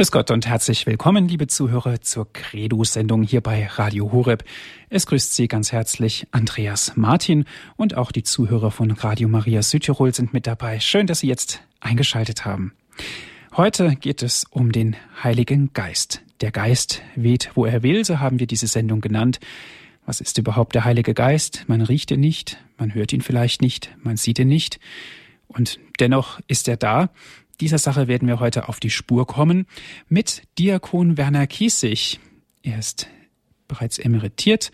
Grüß Gott und herzlich willkommen, liebe Zuhörer, zur Credo-Sendung hier bei Radio Horeb. Es grüßt Sie ganz herzlich Andreas Martin und auch die Zuhörer von Radio Maria Südtirol sind mit dabei. Schön, dass Sie jetzt eingeschaltet haben. Heute geht es um den Heiligen Geist. Der Geist weht, wo er will, so haben wir diese Sendung genannt. Was ist überhaupt der Heilige Geist? Man riecht ihn nicht, man hört ihn vielleicht nicht, man sieht ihn nicht. Und dennoch ist er da. Dieser Sache werden wir heute auf die Spur kommen mit Diakon Werner Kiesig. Er ist bereits emeritiert.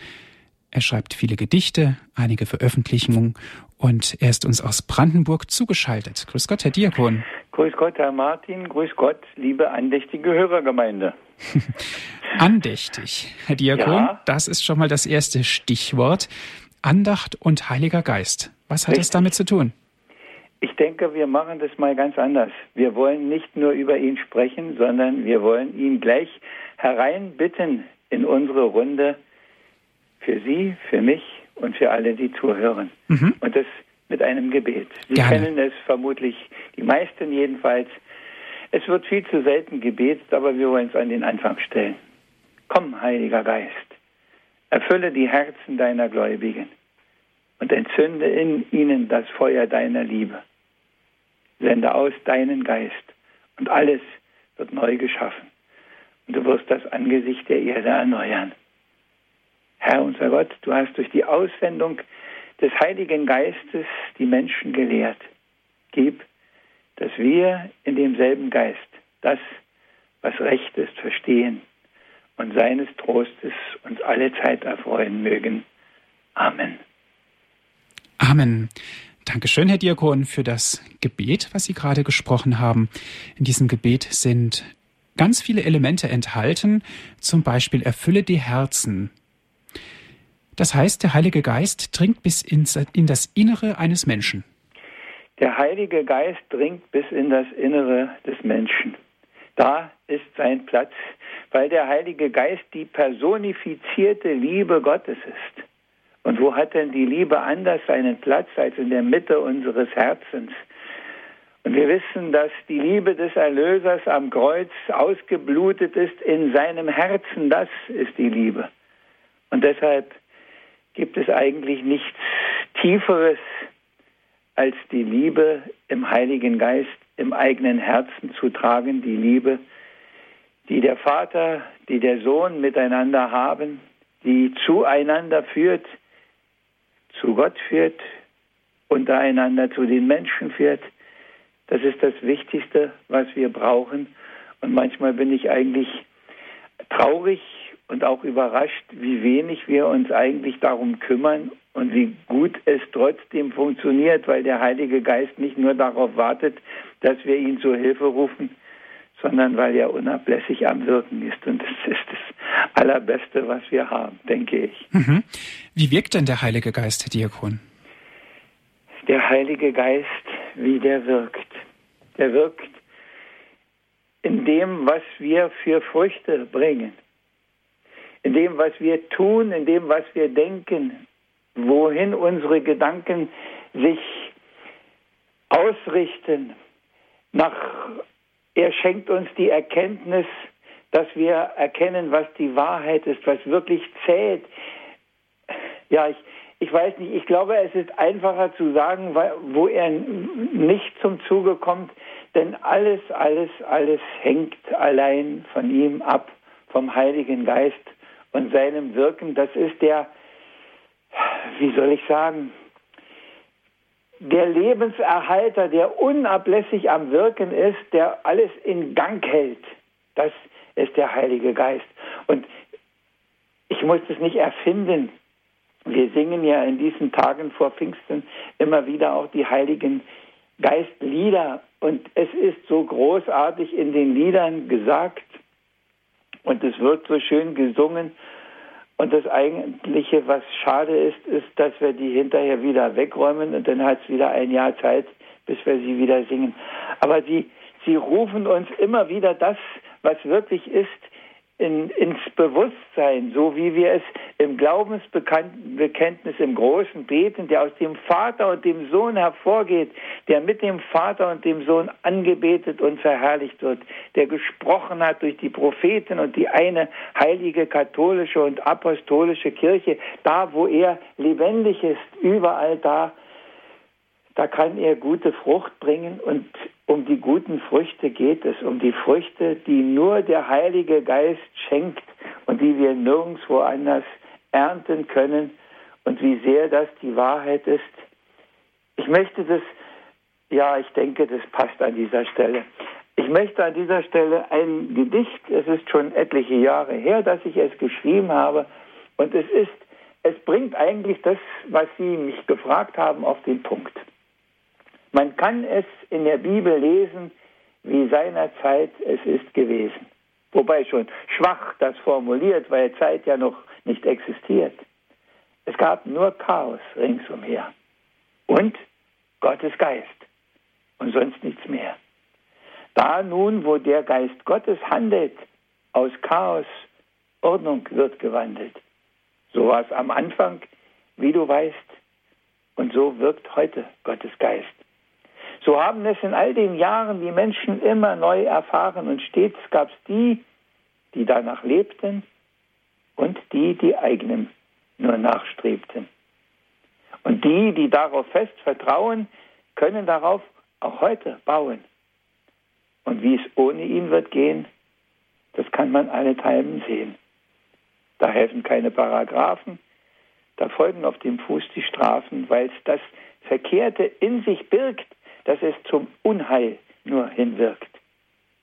Er schreibt viele Gedichte, einige Veröffentlichungen und er ist uns aus Brandenburg zugeschaltet. Grüß Gott, Herr Diakon. Grüß Gott, Herr Martin. Grüß Gott, liebe andächtige Hörergemeinde. Andächtig, Herr Diakon, ja. das ist schon mal das erste Stichwort. Andacht und Heiliger Geist. Was hat Richtig. es damit zu tun? Ich denke, wir machen das mal ganz anders. Wir wollen nicht nur über ihn sprechen, sondern wir wollen ihn gleich hereinbitten in unsere Runde für Sie, für mich und für alle, die zuhören. Mhm. Und das mit einem Gebet. Sie Gerne. kennen es vermutlich, die meisten jedenfalls. Es wird viel zu selten gebetet, aber wir wollen es an den Anfang stellen. Komm, Heiliger Geist, erfülle die Herzen deiner Gläubigen und entzünde in ihnen das Feuer deiner Liebe. Sende aus deinen Geist und alles wird neu geschaffen. Und du wirst das Angesicht der Erde erneuern. Herr unser Gott, du hast durch die Aussendung des Heiligen Geistes die Menschen gelehrt. Gib, dass wir in demselben Geist das, was recht ist, verstehen und seines Trostes uns alle Zeit erfreuen mögen. Amen. Amen. Dankeschön, Herr Diakon, für das Gebet, was Sie gerade gesprochen haben. In diesem Gebet sind ganz viele Elemente enthalten, zum Beispiel erfülle die Herzen. Das heißt, der Heilige Geist dringt bis ins, in das Innere eines Menschen. Der Heilige Geist dringt bis in das Innere des Menschen. Da ist sein Platz, weil der Heilige Geist die personifizierte Liebe Gottes ist. Und wo hat denn die Liebe anders seinen Platz als in der Mitte unseres Herzens? Und wir wissen, dass die Liebe des Erlösers am Kreuz ausgeblutet ist in seinem Herzen. Das ist die Liebe. Und deshalb gibt es eigentlich nichts Tieferes als die Liebe im Heiligen Geist im eigenen Herzen zu tragen, die Liebe, die der Vater, die der Sohn miteinander haben, die zueinander führt, zu Gott führt, untereinander zu den Menschen führt. Das ist das Wichtigste, was wir brauchen. Und manchmal bin ich eigentlich traurig und auch überrascht, wie wenig wir uns eigentlich darum kümmern und wie gut es trotzdem funktioniert, weil der Heilige Geist nicht nur darauf wartet, dass wir ihn zur Hilfe rufen, sondern weil er unablässig am Wirken ist. Und das ist das Allerbeste, was wir haben, denke ich. Mhm. Wie wirkt denn der Heilige Geist, Herr Diakon? Der Heilige Geist, wie der wirkt. Der wirkt in dem, was wir für Früchte bringen. In dem, was wir tun, in dem, was wir denken, wohin unsere Gedanken sich ausrichten, nach er schenkt uns die Erkenntnis, dass wir erkennen, was die Wahrheit ist, was wirklich zählt. Ja, ich, ich weiß nicht, ich glaube, es ist einfacher zu sagen, wo er nicht zum Zuge kommt, denn alles, alles, alles hängt allein von ihm ab, vom Heiligen Geist und seinem Wirken. Das ist der, wie soll ich sagen, der Lebenserhalter, der unablässig am Wirken ist, der alles in Gang hält. Das ist der Heilige Geist. Und ich muss es nicht erfinden. Wir singen ja in diesen Tagen vor Pfingsten immer wieder auch die Heiligen Geistlieder. Und es ist so großartig in den Liedern gesagt und es wird so schön gesungen. Und das Eigentliche, was schade ist, ist, dass wir die hinterher wieder wegräumen und dann hat es wieder ein Jahr Zeit, bis wir sie wieder singen. Aber sie, sie rufen uns immer wieder das, was wirklich ist, in, ins Bewusstsein, so wie wir es im Glaubensbekenntnis im Großen beten, der aus dem Vater und dem Sohn hervorgeht, der mit dem Vater und dem Sohn angebetet und verherrlicht wird, der gesprochen hat durch die Propheten und die eine heilige katholische und apostolische Kirche, da wo er lebendig ist, überall da, da kann er gute Frucht bringen und um die guten Früchte geht es, um die Früchte, die nur der Heilige Geist schenkt und die wir nirgendwo anders ernten können und wie sehr das die Wahrheit ist. Ich möchte das, ja, ich denke, das passt an dieser Stelle. Ich möchte an dieser Stelle ein Gedicht, es ist schon etliche Jahre her, dass ich es geschrieben habe und es ist, es bringt eigentlich das, was Sie mich gefragt haben, auf den Punkt. Man kann es in der Bibel lesen, wie seinerzeit es ist gewesen. Wobei schon schwach das formuliert, weil Zeit ja noch nicht existiert. Es gab nur Chaos ringsumher. Und Gottes Geist. Und sonst nichts mehr. Da nun, wo der Geist Gottes handelt, aus Chaos Ordnung wird gewandelt. So war es am Anfang, wie du weißt, und so wirkt heute Gottes Geist. So haben es in all den Jahren die Menschen immer neu erfahren und stets gab es die, die danach lebten und die, die eigenem nur nachstrebten. Und die, die darauf fest vertrauen, können darauf auch heute bauen. Und wie es ohne ihn wird gehen, das kann man allenthalben sehen. Da helfen keine Paragraphen, da folgen auf dem Fuß die Strafen, weil es das Verkehrte in sich birgt, dass es zum Unheil nur hinwirkt.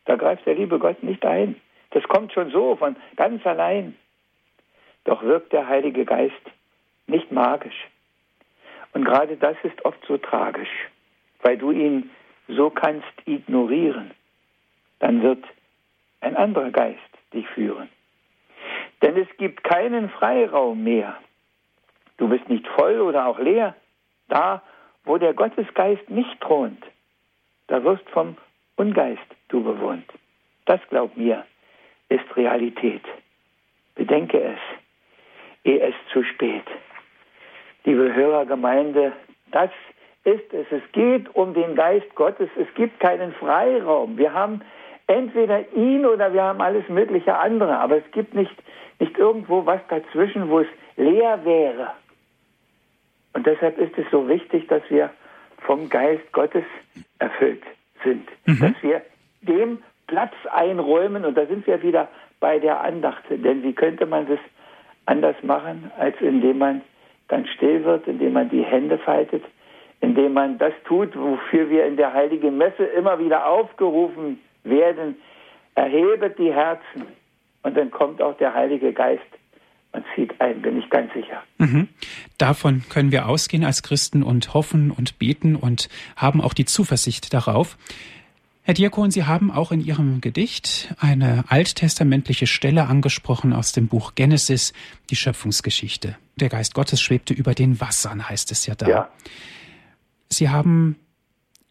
Da greift der liebe Gott nicht ein. Das kommt schon so von ganz allein. Doch wirkt der Heilige Geist nicht magisch. Und gerade das ist oft so tragisch, weil du ihn so kannst ignorieren. Dann wird ein anderer Geist dich führen. Denn es gibt keinen Freiraum mehr. Du bist nicht voll oder auch leer. Da, wo der Gottesgeist nicht thront, da wirst vom Ungeist du bewohnt. Das, glaub mir, ist Realität. Bedenke es, ehe es zu spät. Liebe Hörergemeinde, das ist es. Es geht um den Geist Gottes. Es gibt keinen Freiraum. Wir haben entweder ihn oder wir haben alles mögliche andere. Aber es gibt nicht, nicht irgendwo was dazwischen, wo es leer wäre. Und deshalb ist es so wichtig, dass wir vom Geist Gottes erfüllt sind. Mhm. Dass wir dem Platz einräumen und da sind wir wieder bei der Andacht. Denn wie könnte man das anders machen, als indem man ganz still wird, indem man die Hände faltet, indem man das tut, wofür wir in der heiligen Messe immer wieder aufgerufen werden. Erhebet die Herzen und dann kommt auch der Heilige Geist man zieht ein, bin ich ganz sicher. Mhm. Davon können wir ausgehen als Christen und hoffen und beten und haben auch die Zuversicht darauf. Herr Diakon, Sie haben auch in Ihrem Gedicht eine alttestamentliche Stelle angesprochen aus dem Buch Genesis, die Schöpfungsgeschichte. Der Geist Gottes schwebte über den Wassern, heißt es ja da. Ja. Sie haben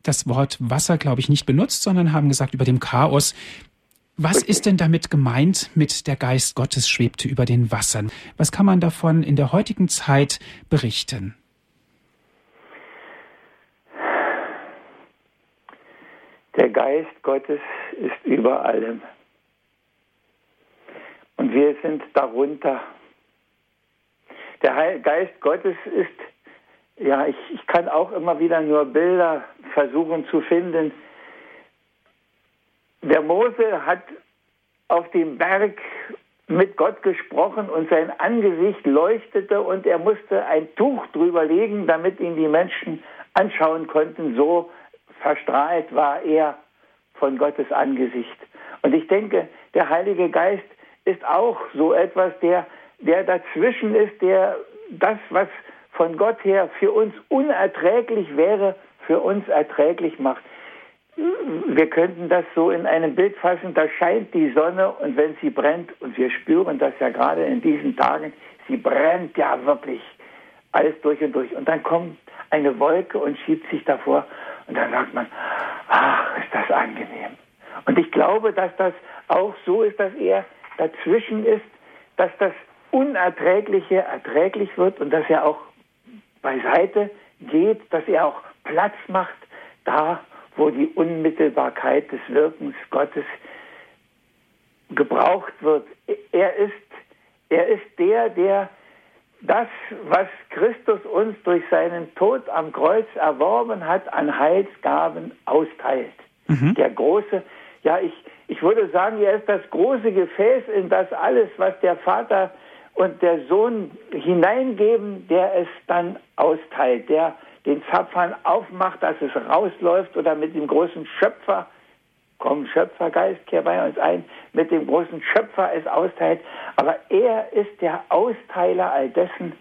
das Wort Wasser, glaube ich, nicht benutzt, sondern haben gesagt, über dem Chaos was Richtig. ist denn damit gemeint mit der Geist Gottes schwebte über den Wassern? Was kann man davon in der heutigen Zeit berichten? Der Geist Gottes ist über allem. Und wir sind darunter. Der Geist Gottes ist, ja, ich, ich kann auch immer wieder nur Bilder versuchen zu finden, der Mose hat auf dem Berg mit Gott gesprochen und sein Angesicht leuchtete und er musste ein Tuch drüber legen, damit ihn die Menschen anschauen konnten. So verstrahlt war er von Gottes Angesicht. Und ich denke, der Heilige Geist ist auch so etwas, der, der dazwischen ist, der das, was von Gott her für uns unerträglich wäre, für uns erträglich macht wir könnten das so in einem Bild fassen, da scheint die Sonne und wenn sie brennt, und wir spüren das ja gerade in diesen Tagen, sie brennt ja wirklich alles durch und durch. Und dann kommt eine Wolke und schiebt sich davor und dann sagt man, ach, ist das angenehm. Und ich glaube, dass das auch so ist, dass er, dazwischen ist, dass das Unerträgliche erträglich wird und dass er auch beiseite geht, dass er auch Platz macht, da wo die Unmittelbarkeit des Wirkens Gottes gebraucht wird. Er ist, er ist der, der das, was Christus uns durch seinen Tod am Kreuz erworben hat, an Heilsgaben austeilt. Mhm. Der große, ja, ich, ich würde sagen, er ist das große Gefäß, in das alles, was der Vater und der Sohn hineingeben, der es dann austeilt, der den Zapfhahn aufmacht, dass es rausläuft oder mit dem großen Schöpfer, komm Schöpfergeist, kehr bei uns ein, mit dem großen Schöpfer es austeilt. Aber er ist der Austeiler all dessen,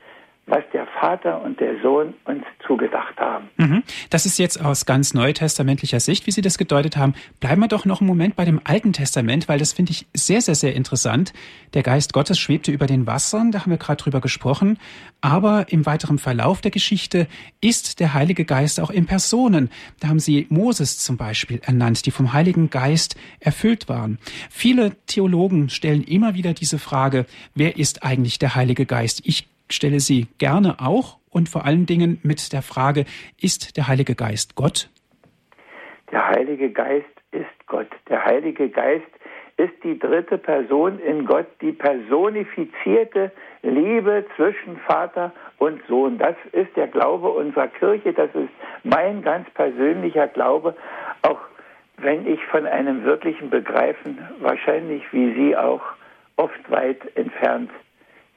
was der Vater und der Sohn uns zugedacht haben. Mhm. Das ist jetzt aus ganz neutestamentlicher Sicht, wie Sie das gedeutet haben. Bleiben wir doch noch einen Moment bei dem Alten Testament, weil das finde ich sehr, sehr, sehr interessant. Der Geist Gottes schwebte über den Wassern, da haben wir gerade drüber gesprochen. Aber im weiteren Verlauf der Geschichte ist der Heilige Geist auch in Personen. Da haben Sie Moses zum Beispiel ernannt, die vom Heiligen Geist erfüllt waren. Viele Theologen stellen immer wieder diese Frage, wer ist eigentlich der Heilige Geist? Ich stelle sie gerne auch und vor allen Dingen mit der Frage, ist der Heilige Geist Gott? Der Heilige Geist ist Gott. Der Heilige Geist ist die dritte Person in Gott, die personifizierte Liebe zwischen Vater und Sohn. Das ist der Glaube unserer Kirche, das ist mein ganz persönlicher Glaube, auch wenn ich von einem wirklichen Begreifen wahrscheinlich wie Sie auch oft weit entfernt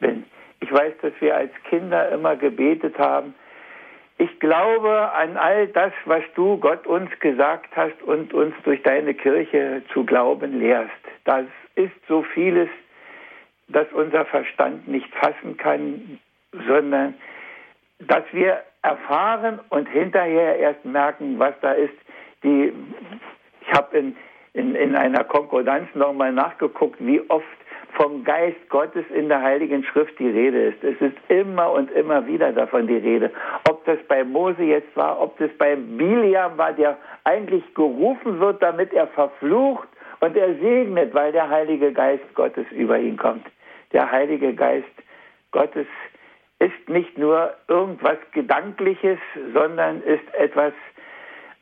bin. Ich weiß, dass wir als Kinder immer gebetet haben, ich glaube an all das, was du Gott uns gesagt hast und uns durch deine Kirche zu glauben lehrst. Das ist so vieles, das unser Verstand nicht fassen kann, sondern dass wir erfahren und hinterher erst merken, was da ist. Die, ich habe in, in, in einer Konkordanz nochmal nachgeguckt, wie oft vom Geist Gottes in der Heiligen Schrift die Rede ist. Es ist immer und immer wieder davon die Rede. Ob das bei Mose jetzt war, ob das bei Biliam war, der eigentlich gerufen wird, damit er verflucht und er segnet, weil der Heilige Geist Gottes über ihn kommt. Der Heilige Geist Gottes ist nicht nur irgendwas Gedankliches, sondern ist etwas,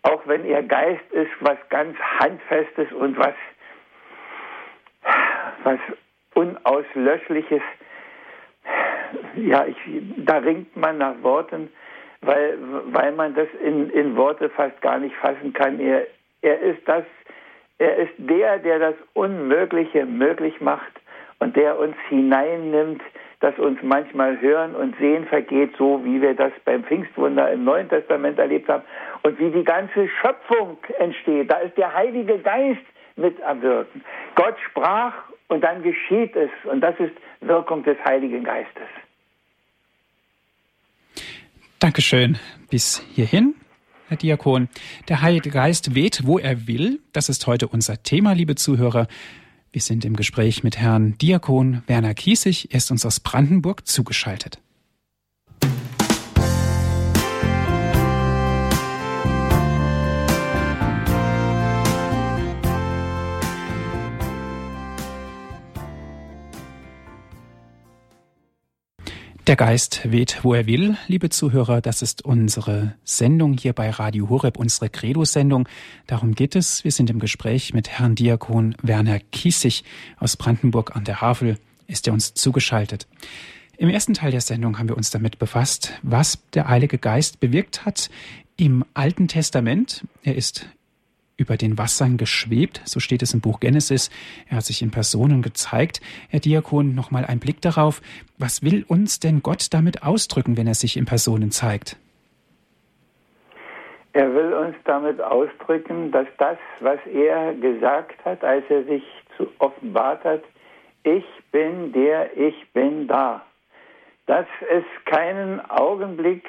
auch wenn er Geist ist, was ganz Handfestes und was was unauslöschliches, ja, ich, da ringt man nach Worten, weil, weil man das in, in Worte fast gar nicht fassen kann. Er, er ist das, er ist der, der das Unmögliche möglich macht und der uns hineinnimmt, dass uns manchmal Hören und Sehen vergeht, so wie wir das beim Pfingstwunder im Neuen Testament erlebt haben und wie die ganze Schöpfung entsteht. Da ist der Heilige Geist mit am Wirken. Gott sprach und dann geschieht es. Und das ist Wirkung des Heiligen Geistes. Dankeschön. Bis hierhin, Herr Diakon. Der Heilige Geist weht, wo er will. Das ist heute unser Thema, liebe Zuhörer. Wir sind im Gespräch mit Herrn Diakon Werner Kiesig. Er ist uns aus Brandenburg zugeschaltet. Der Geist weht, wo er will, liebe Zuhörer. Das ist unsere Sendung hier bei Radio Horeb, unsere Credo-Sendung. Darum geht es. Wir sind im Gespräch mit Herrn Diakon Werner Kiesig aus Brandenburg an der Havel. Ist er uns zugeschaltet. Im ersten Teil der Sendung haben wir uns damit befasst, was der Heilige Geist bewirkt hat im Alten Testament. Er ist über den Wassern geschwebt, so steht es im Buch Genesis. Er hat sich in Personen gezeigt. Herr Diakon, nochmal ein Blick darauf. Was will uns denn Gott damit ausdrücken, wenn er sich in Personen zeigt? Er will uns damit ausdrücken, dass das, was er gesagt hat, als er sich zu offenbart hat, ich bin der, ich bin da. Dass es keinen Augenblick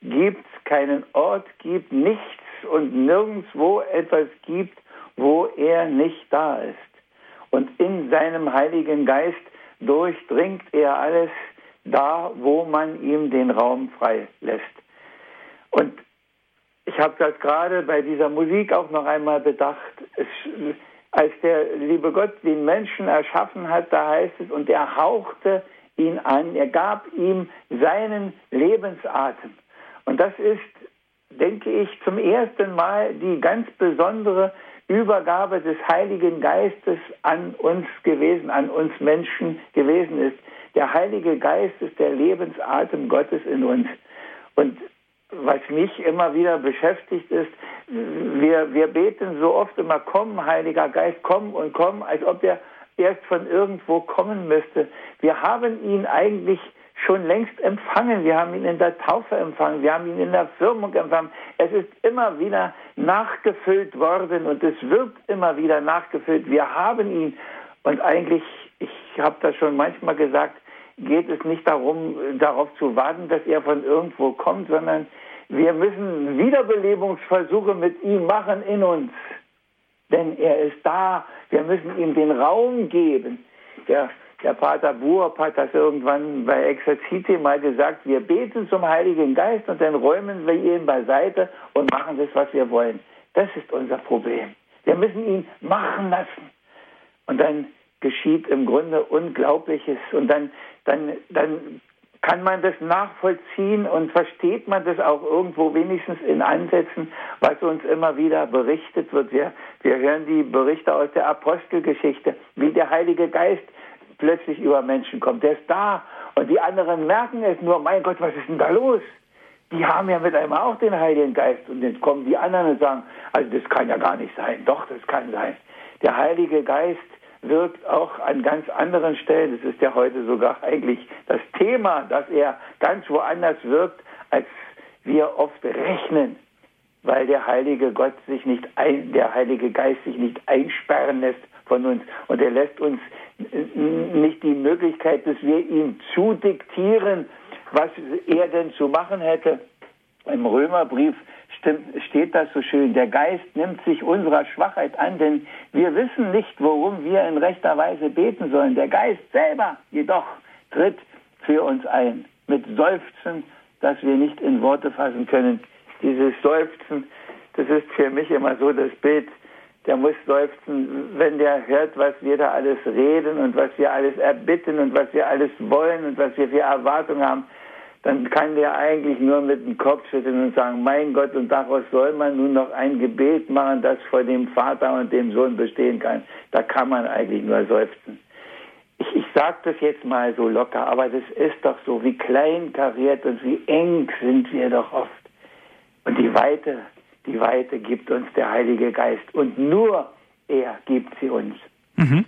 gibt, keinen Ort gibt, nichts und nirgendwo etwas gibt, wo er nicht da ist. Und in seinem Heiligen Geist durchdringt er alles da, wo man ihm den Raum frei lässt. Und ich habe das gerade bei dieser Musik auch noch einmal bedacht. Es, als der liebe Gott den Menschen erschaffen hat, da heißt es, und er hauchte ihn an, er gab ihm seinen Lebensatem. Und das ist, denke ich, zum ersten Mal die ganz besondere Übergabe des Heiligen Geistes an uns gewesen, an uns Menschen gewesen ist. Der Heilige Geist ist der Lebensatem Gottes in uns. Und was mich immer wieder beschäftigt ist, wir, wir beten so oft immer, komm, Heiliger Geist, komm und komm, als ob er erst von irgendwo kommen müsste. Wir haben ihn eigentlich schon längst empfangen. Wir haben ihn in der Taufe empfangen. Wir haben ihn in der Firmung empfangen. Es ist immer wieder nachgefüllt worden und es wird immer wieder nachgefüllt. Wir haben ihn. Und eigentlich, ich habe das schon manchmal gesagt, geht es nicht darum, darauf zu warten, dass er von irgendwo kommt, sondern wir müssen Wiederbelebungsversuche mit ihm machen in uns. Denn er ist da. Wir müssen ihm den Raum geben. Der, der Pater Buop hat das irgendwann bei Exerzite mal gesagt. Wir beten zum Heiligen Geist und dann räumen wir ihn beiseite und machen das, was wir wollen. Das ist unser Problem. Wir müssen ihn machen lassen. Und dann geschieht im Grunde Unglaubliches. Und dann, dann, dann kann man das nachvollziehen und versteht man das auch irgendwo wenigstens in Ansätzen, was uns immer wieder berichtet wird. Wir, wir hören die Berichte aus der Apostelgeschichte, wie der Heilige Geist plötzlich über Menschen kommt. Der ist da und die anderen merken es nur, mein Gott, was ist denn da los? Die haben ja mit einmal auch den Heiligen Geist und jetzt kommen die anderen und sagen, also das kann ja gar nicht sein. Doch, das kann sein. Der Heilige Geist wirkt auch an ganz anderen Stellen. Das ist ja heute sogar eigentlich das Thema, dass er ganz woanders wirkt, als wir oft rechnen, weil der Heilige Gott sich nicht ein, der Heilige Geist sich nicht einsperren lässt von uns und er lässt uns nicht die Möglichkeit, dass wir ihm zudiktieren, was er denn zu machen hätte. Im Römerbrief steht das so schön, der Geist nimmt sich unserer Schwachheit an, denn wir wissen nicht, worum wir in rechter Weise beten sollen. Der Geist selber jedoch tritt für uns ein mit Seufzen, das wir nicht in Worte fassen können. Dieses Seufzen, das ist für mich immer so das Bild, der muss seufzen, wenn der hört, was wir da alles reden und was wir alles erbitten und was wir alles wollen und was wir für Erwartungen haben dann kann der eigentlich nur mit dem Kopf schütteln und sagen, mein Gott, und daraus soll man nun noch ein Gebet machen, das vor dem Vater und dem Sohn bestehen kann. Da kann man eigentlich nur seufzen. Ich, ich sage das jetzt mal so locker, aber das ist doch so, wie klein kariert und wie eng sind wir doch oft. Und die Weite, die Weite gibt uns der Heilige Geist und nur er gibt sie uns. Mhm.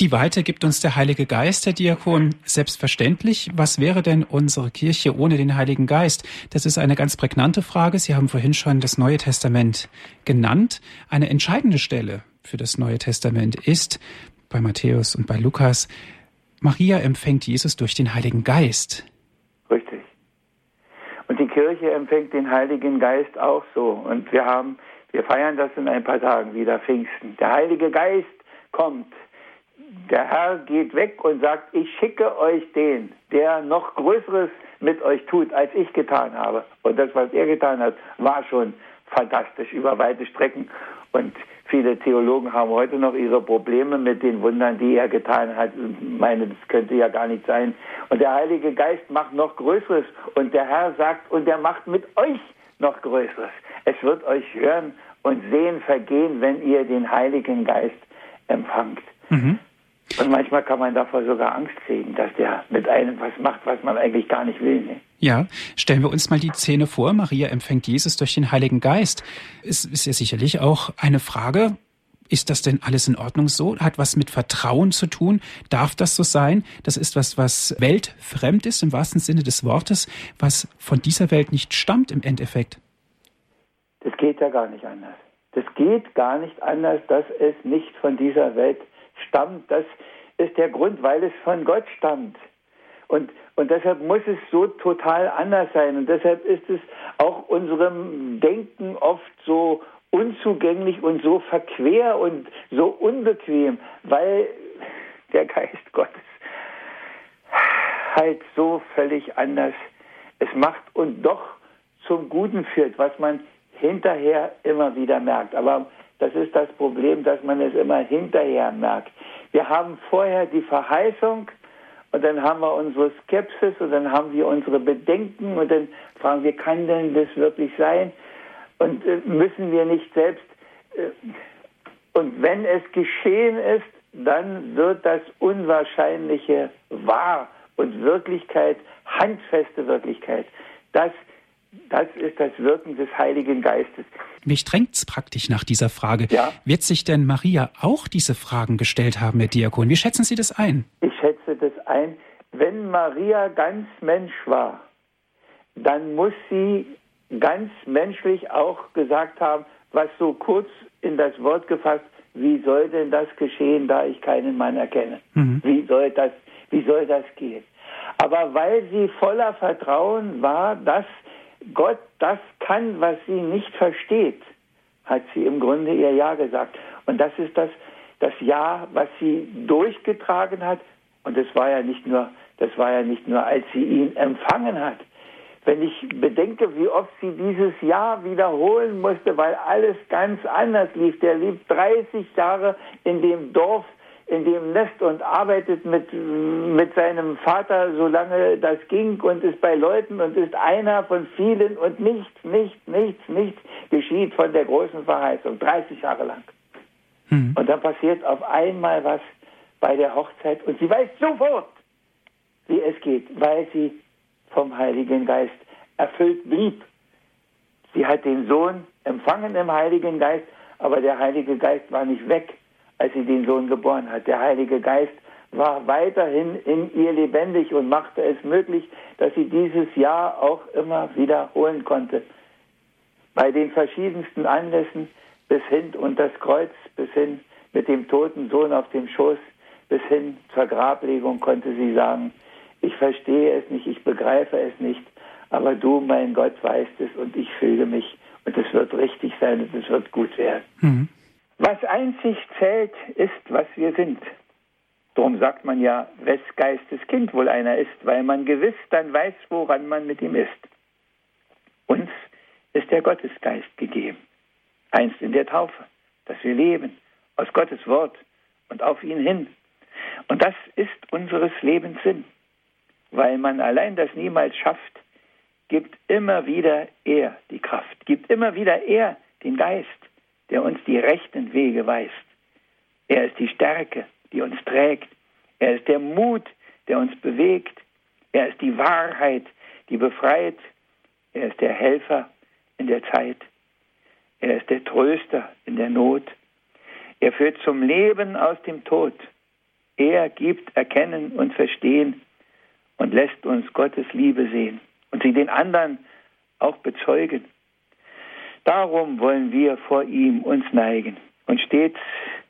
Die Weite gibt uns der Heilige Geist, Herr Diakon, selbstverständlich. Was wäre denn unsere Kirche ohne den Heiligen Geist? Das ist eine ganz prägnante Frage. Sie haben vorhin schon das Neue Testament genannt. Eine entscheidende Stelle für das Neue Testament ist bei Matthäus und bei Lukas, Maria empfängt Jesus durch den Heiligen Geist. Richtig. Und die Kirche empfängt den Heiligen Geist auch so. Und wir haben, wir feiern das in ein paar Tagen wieder Pfingsten. Der Heilige Geist kommt. Der Herr geht weg und sagt, ich schicke euch den, der noch Größeres mit euch tut, als ich getan habe. Und das, was er getan hat, war schon fantastisch über weite Strecken. Und viele Theologen haben heute noch ihre Probleme mit den Wundern, die er getan hat. Ich meine, das könnte ja gar nicht sein. Und der Heilige Geist macht noch Größeres. Und der Herr sagt, und er macht mit euch noch Größeres. Es wird euch hören und sehen vergehen, wenn ihr den Heiligen Geist empfangt. Mhm. Und manchmal kann man davor sogar Angst kriegen, dass der mit einem was macht, was man eigentlich gar nicht will. Ne? Ja, stellen wir uns mal die Szene vor. Maria empfängt Jesus durch den Heiligen Geist. Es ist ja sicherlich auch eine Frage, ist das denn alles in Ordnung so? Hat was mit Vertrauen zu tun? Darf das so sein? Das ist was, was weltfremd ist im wahrsten Sinne des Wortes, was von dieser Welt nicht stammt im Endeffekt. Das geht ja gar nicht anders. Das geht gar nicht anders, dass es nicht von dieser Welt stammt. Das ist der Grund, weil es von Gott stammt. Und, und deshalb muss es so total anders sein. Und deshalb ist es auch unserem Denken oft so unzugänglich und so verquer und so unbequem, weil der Geist Gottes halt so völlig anders es macht und doch zum Guten führt, was man hinterher immer wieder merkt. Aber Das ist das Problem, dass man es immer hinterher merkt. Wir haben vorher die Verheißung und dann haben wir unsere Skepsis und dann haben wir unsere Bedenken und dann fragen wir, kann denn das wirklich sein? Und äh, müssen wir nicht selbst. Äh, und wenn es geschehen ist, dann wird das Unwahrscheinliche wahr und Wirklichkeit, handfeste Wirklichkeit. Das das ist das Wirken des Heiligen Geistes. Mich drängt es praktisch nach dieser Frage. Ja? Wird sich denn Maria auch diese Fragen gestellt haben, Herr Diakon? Wie schätzen Sie das ein? Ich schätze das ein. Wenn Maria ganz Mensch war, dann muss sie ganz menschlich auch gesagt haben, was so kurz in das Wort gefasst, wie soll denn das geschehen, da ich keinen Mann erkenne? Mhm. Wie soll das, wie soll das gehen? Aber weil sie voller Vertrauen war, dass Gott das kann, was sie nicht versteht, hat sie im Grunde ihr Ja gesagt. Und das ist das, das Ja, was sie durchgetragen hat. Und das war ja nicht nur, das war ja nicht nur, als sie ihn empfangen hat. Wenn ich bedenke, wie oft sie dieses Ja wiederholen musste, weil alles ganz anders lief. Der lebt 30 Jahre in dem Dorf, in dem Nest und arbeitet mit, mit seinem Vater, solange das ging und ist bei Leuten und ist einer von vielen und nichts, nichts, nichts, nichts geschieht von der großen Verheißung, 30 Jahre lang. Mhm. Und dann passiert auf einmal was bei der Hochzeit und sie weiß sofort, wie es geht, weil sie vom Heiligen Geist erfüllt blieb. Sie hat den Sohn empfangen im Heiligen Geist, aber der Heilige Geist war nicht weg als sie den Sohn geboren hat. Der Heilige Geist war weiterhin in ihr lebendig und machte es möglich, dass sie dieses Jahr auch immer wiederholen konnte. Bei den verschiedensten Anlässen bis hin und das Kreuz, bis hin mit dem toten Sohn auf dem Schoß, bis hin zur Grablegung konnte sie sagen, ich verstehe es nicht, ich begreife es nicht, aber du, mein Gott, weißt es und ich fühle mich und es wird richtig sein und es wird gut werden. Mhm. Was einzig zählt, ist, was wir sind. Darum sagt man ja, wes Geistes Kind wohl einer ist, weil man gewiss dann weiß, woran man mit ihm ist. Uns ist der Gottesgeist gegeben, einst in der Taufe, dass wir leben, aus Gottes Wort und auf ihn hin. Und das ist unseres Lebens Sinn. Weil man allein das niemals schafft, gibt immer wieder er die Kraft, gibt immer wieder er den Geist der uns die rechten Wege weist. Er ist die Stärke, die uns trägt. Er ist der Mut, der uns bewegt. Er ist die Wahrheit, die befreit. Er ist der Helfer in der Zeit. Er ist der Tröster in der Not. Er führt zum Leben aus dem Tod. Er gibt Erkennen und Verstehen und lässt uns Gottes Liebe sehen und sie den anderen auch bezeugen. Darum wollen wir vor ihm uns neigen und stets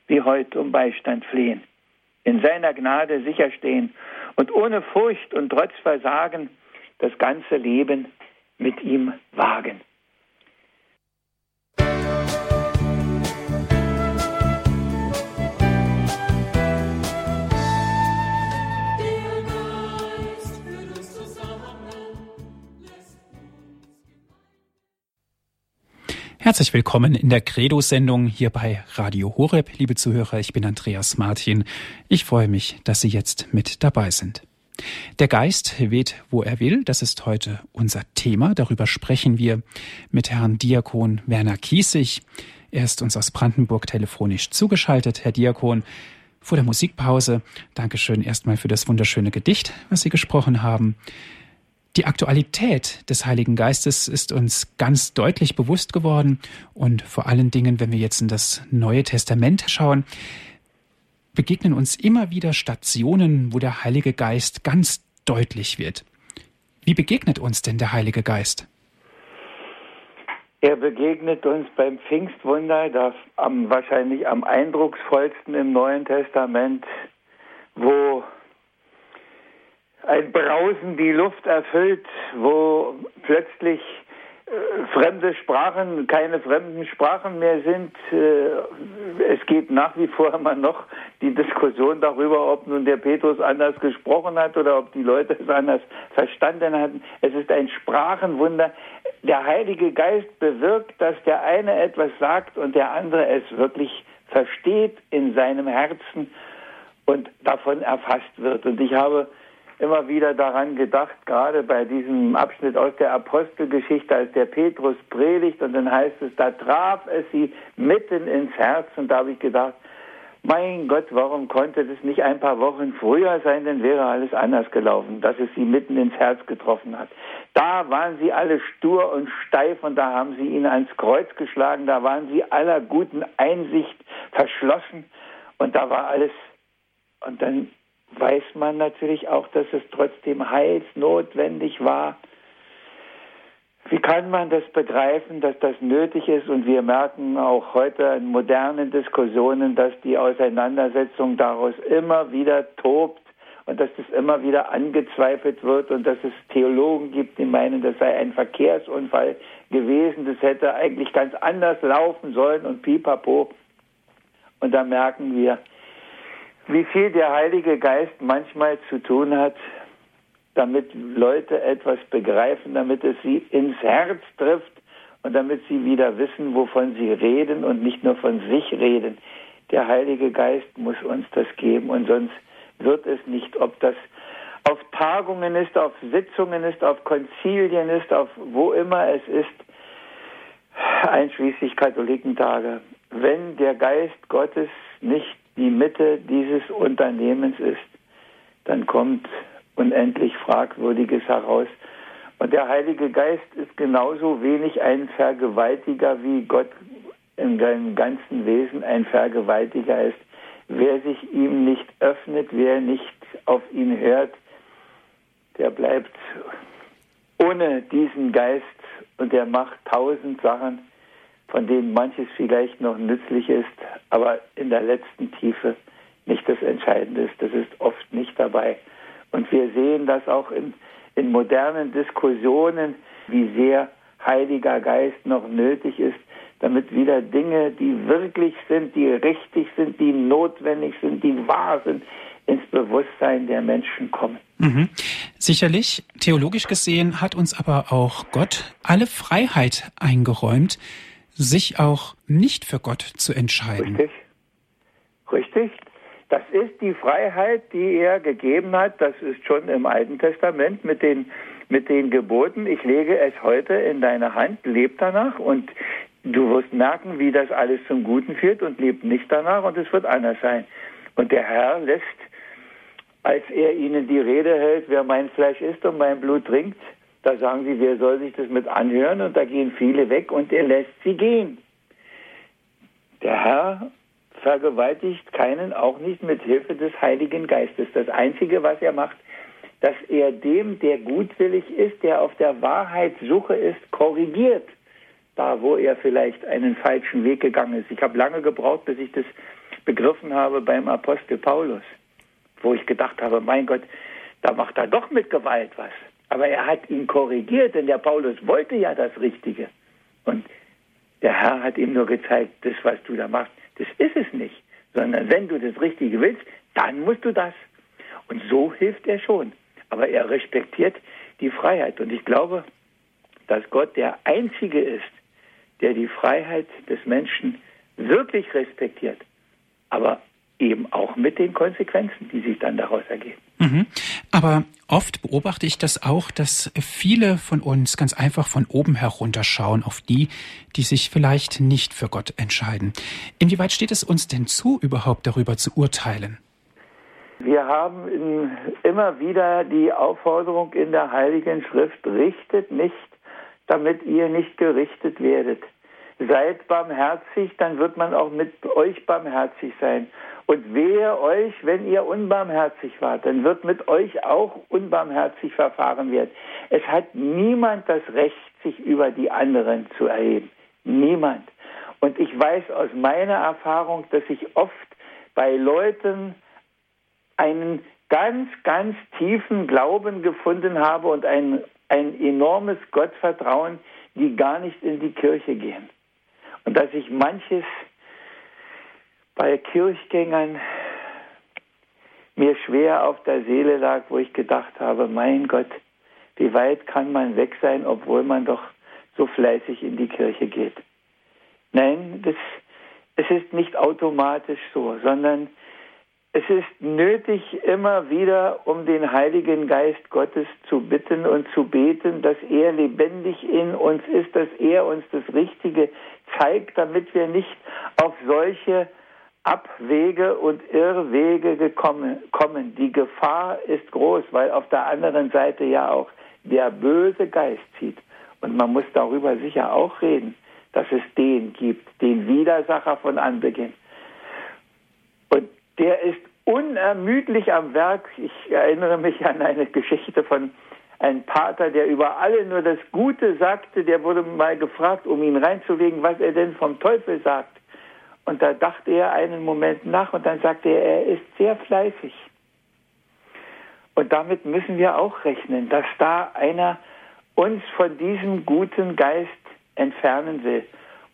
wie heute um Beistand flehen, in seiner Gnade sicherstehen und ohne Furcht und trotz Versagen das ganze Leben mit ihm wagen. Herzlich willkommen in der Credo-Sendung hier bei Radio Horeb. Liebe Zuhörer, ich bin Andreas Martin. Ich freue mich, dass Sie jetzt mit dabei sind. Der Geist weht, wo er will. Das ist heute unser Thema. Darüber sprechen wir mit Herrn Diakon Werner Kiesig. Er ist uns aus Brandenburg telefonisch zugeschaltet. Herr Diakon, vor der Musikpause, Dankeschön erstmal für das wunderschöne Gedicht, was Sie gesprochen haben. Die Aktualität des Heiligen Geistes ist uns ganz deutlich bewusst geworden und vor allen Dingen, wenn wir jetzt in das Neue Testament schauen, begegnen uns immer wieder Stationen, wo der Heilige Geist ganz deutlich wird. Wie begegnet uns denn der Heilige Geist? Er begegnet uns beim Pfingstwunder, das am, wahrscheinlich am eindrucksvollsten im Neuen Testament, wo ein Brausen die Luft erfüllt, wo plötzlich äh, fremde Sprachen keine fremden Sprachen mehr sind. Äh, es geht nach wie vor immer noch die Diskussion darüber, ob nun der Petrus anders gesprochen hat oder ob die Leute es anders verstanden hatten. Es ist ein Sprachenwunder. der Heilige Geist bewirkt, dass der eine etwas sagt und der andere es wirklich versteht in seinem Herzen und davon erfasst wird. Und ich habe immer wieder daran gedacht, gerade bei diesem Abschnitt aus der Apostelgeschichte, als der Petrus predigt und dann heißt es, da traf es sie mitten ins Herz und da habe ich gedacht, mein Gott, warum konnte das nicht ein paar Wochen früher sein, dann wäre alles anders gelaufen, dass es sie mitten ins Herz getroffen hat. Da waren sie alle stur und steif und da haben sie ihn ans Kreuz geschlagen, da waren sie aller guten Einsicht verschlossen und da war alles. Und dann weiß man natürlich auch, dass es trotzdem heilsnotwendig war. Wie kann man das begreifen, dass das nötig ist? Und wir merken auch heute in modernen Diskussionen, dass die Auseinandersetzung daraus immer wieder tobt und dass das immer wieder angezweifelt wird und dass es Theologen gibt, die meinen, das sei ein Verkehrsunfall gewesen, das hätte eigentlich ganz anders laufen sollen und pipapo. Und da merken wir, wie viel der Heilige Geist manchmal zu tun hat, damit Leute etwas begreifen, damit es sie ins Herz trifft und damit sie wieder wissen, wovon sie reden und nicht nur von sich reden. Der Heilige Geist muss uns das geben und sonst wird es nicht, ob das auf Tagungen ist, auf Sitzungen ist, auf Konzilien ist, auf wo immer es ist, einschließlich Katholikentage. Wenn der Geist Gottes nicht die Mitte dieses Unternehmens ist, dann kommt unendlich Fragwürdiges heraus. Und der Heilige Geist ist genauso wenig ein Vergewaltiger, wie Gott in seinem ganzen Wesen ein Vergewaltiger ist. Wer sich ihm nicht öffnet, wer nicht auf ihn hört, der bleibt ohne diesen Geist und der macht tausend Sachen, von denen manches vielleicht noch nützlich ist, aber in der letzten Tiefe nicht das Entscheidende ist. Das ist oft nicht dabei. Und wir sehen das auch in, in modernen Diskussionen, wie sehr Heiliger Geist noch nötig ist, damit wieder Dinge, die wirklich sind, die richtig sind, die notwendig sind, die wahr sind, ins Bewusstsein der Menschen kommen. Mhm. Sicherlich, theologisch gesehen hat uns aber auch Gott alle Freiheit eingeräumt, sich auch nicht für Gott zu entscheiden. Richtig. Richtig. Das ist die Freiheit, die er gegeben hat. Das ist schon im Alten Testament mit den, mit den Geboten. Ich lege es heute in deine Hand, leb danach und du wirst merken, wie das alles zum Guten führt und lebt nicht danach und es wird anders sein. Und der Herr lässt, als er ihnen die Rede hält, wer mein Fleisch isst und mein Blut trinkt, da sagen sie, wer soll sich das mit anhören? Und da gehen viele weg und er lässt sie gehen. Der Herr vergewaltigt keinen, auch nicht mit Hilfe des Heiligen Geistes. Das Einzige, was er macht, dass er dem, der gutwillig ist, der auf der Wahrheitssuche ist, korrigiert. Da, wo er vielleicht einen falschen Weg gegangen ist. Ich habe lange gebraucht, bis ich das begriffen habe beim Apostel Paulus, wo ich gedacht habe, mein Gott, da macht er doch mit Gewalt was. Aber er hat ihn korrigiert, denn der Paulus wollte ja das Richtige. Und der Herr hat ihm nur gezeigt, das, was du da machst, das ist es nicht. Sondern wenn du das Richtige willst, dann musst du das. Und so hilft er schon. Aber er respektiert die Freiheit. Und ich glaube, dass Gott der Einzige ist, der die Freiheit des Menschen wirklich respektiert. Aber eben auch mit den Konsequenzen, die sich dann daraus ergeben. Mhm. Aber oft beobachte ich das auch, dass viele von uns ganz einfach von oben herunterschauen auf die, die sich vielleicht nicht für Gott entscheiden. Inwieweit steht es uns denn zu, überhaupt darüber zu urteilen? Wir haben immer wieder die Aufforderung in der Heiligen Schrift, richtet nicht, damit ihr nicht gerichtet werdet. Seid barmherzig, dann wird man auch mit euch barmherzig sein. Und wehe euch, wenn ihr unbarmherzig wart, dann wird mit euch auch unbarmherzig verfahren werden. Es hat niemand das Recht, sich über die anderen zu erheben. Niemand. Und ich weiß aus meiner Erfahrung, dass ich oft bei Leuten einen ganz, ganz tiefen Glauben gefunden habe und ein, ein enormes Gottvertrauen, die gar nicht in die Kirche gehen. Und dass ich manches bei Kirchgängern mir schwer auf der Seele lag, wo ich gedacht habe, mein Gott, wie weit kann man weg sein, obwohl man doch so fleißig in die Kirche geht. Nein, das, es ist nicht automatisch so, sondern es ist nötig, immer wieder um den Heiligen Geist Gottes zu bitten und zu beten, dass er lebendig in uns ist, dass er uns das Richtige zeigt, damit wir nicht auf solche Abwege und Irrwege gekommen, kommen. Die Gefahr ist groß, weil auf der anderen Seite ja auch der böse Geist zieht. Und man muss darüber sicher auch reden, dass es den gibt, den Widersacher von Anbeginn. Und der ist unermüdlich am Werk. Ich erinnere mich an eine Geschichte von einem Pater, der über alle nur das Gute sagte. Der wurde mal gefragt, um ihn reinzulegen, was er denn vom Teufel sagt. Und da dachte er einen Moment nach und dann sagte er, er ist sehr fleißig. Und damit müssen wir auch rechnen, dass da einer uns von diesem guten Geist entfernen will.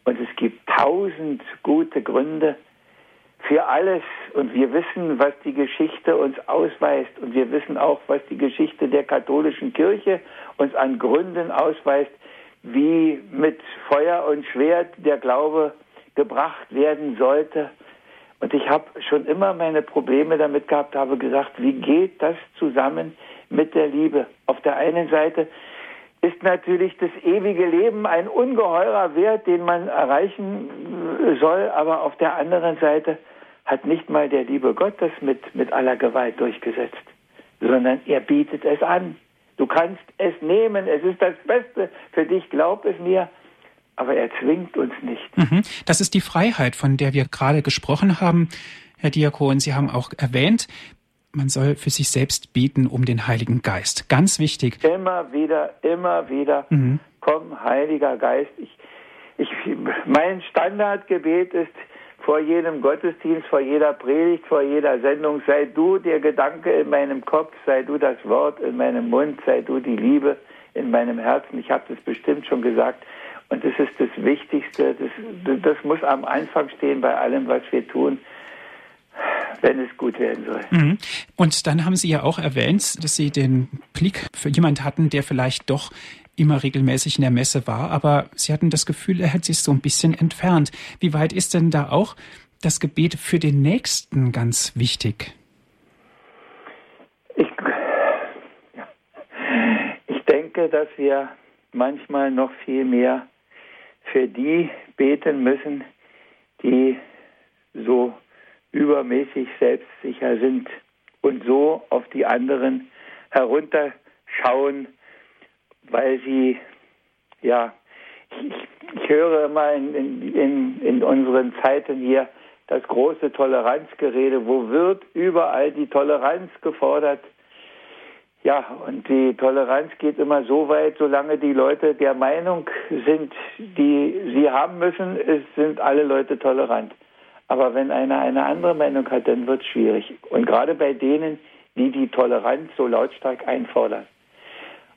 Und es gibt tausend gute Gründe für alles. Und wir wissen, was die Geschichte uns ausweist. Und wir wissen auch, was die Geschichte der katholischen Kirche uns an Gründen ausweist, wie mit Feuer und Schwert der Glaube gebracht werden sollte. Und ich habe schon immer meine Probleme damit gehabt, habe gesagt, wie geht das zusammen mit der Liebe? Auf der einen Seite ist natürlich das ewige Leben ein ungeheurer Wert, den man erreichen soll, aber auf der anderen Seite hat nicht mal der liebe Gott das mit, mit aller Gewalt durchgesetzt, sondern er bietet es an. Du kannst es nehmen, es ist das Beste für dich, glaub es mir, aber er zwingt uns nicht. Mhm. Das ist die Freiheit, von der wir gerade gesprochen haben. Herr Diakon, Sie haben auch erwähnt, man soll für sich selbst beten um den Heiligen Geist. Ganz wichtig. Immer wieder, immer wieder. Mhm. Komm, Heiliger Geist. Ich, ich, mein Standardgebet ist vor jedem Gottesdienst, vor jeder Predigt, vor jeder Sendung, sei du der Gedanke in meinem Kopf, sei du das Wort in meinem Mund, sei du die Liebe in meinem Herzen. Ich habe das bestimmt schon gesagt. Und das ist das Wichtigste. Das, das muss am Anfang stehen bei allem, was wir tun wenn es gut werden soll. Mhm. Und dann haben Sie ja auch erwähnt, dass Sie den Blick für jemand hatten, der vielleicht doch immer regelmäßig in der Messe war, aber Sie hatten das Gefühl, er hat sich so ein bisschen entfernt. Wie weit ist denn da auch das Gebet für den Nächsten ganz wichtig? Ich, ich denke, dass wir manchmal noch viel mehr für die beten müssen, die so übermäßig selbstsicher sind und so auf die anderen herunterschauen, weil sie, ja, ich, ich höre immer in, in, in unseren Zeiten hier das große Toleranzgerede, wo wird überall die Toleranz gefordert? Ja, und die Toleranz geht immer so weit, solange die Leute der Meinung sind, die sie haben müssen, es sind alle Leute tolerant. Aber wenn einer eine andere Meinung hat, dann wird es schwierig. Und gerade bei denen, die die Toleranz so lautstark einfordern.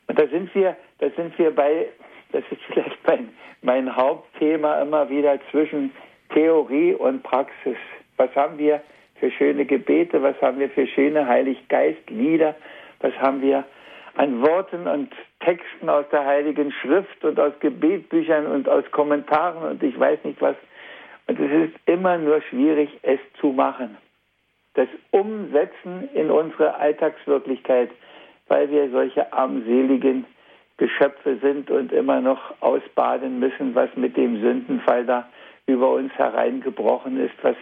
Und da sind wir, da sind wir bei, das ist vielleicht mein, mein Hauptthema immer wieder zwischen Theorie und Praxis. Was haben wir für schöne Gebete? Was haben wir für schöne Heiliggeistlieder? Was haben wir an Worten und Texten aus der Heiligen Schrift und aus Gebetbüchern und aus Kommentaren und ich weiß nicht was. Und es ist immer nur schwierig, es zu machen. Das Umsetzen in unsere Alltagswirklichkeit, weil wir solche armseligen Geschöpfe sind und immer noch ausbaden müssen, was mit dem Sündenfall da über uns hereingebrochen ist, was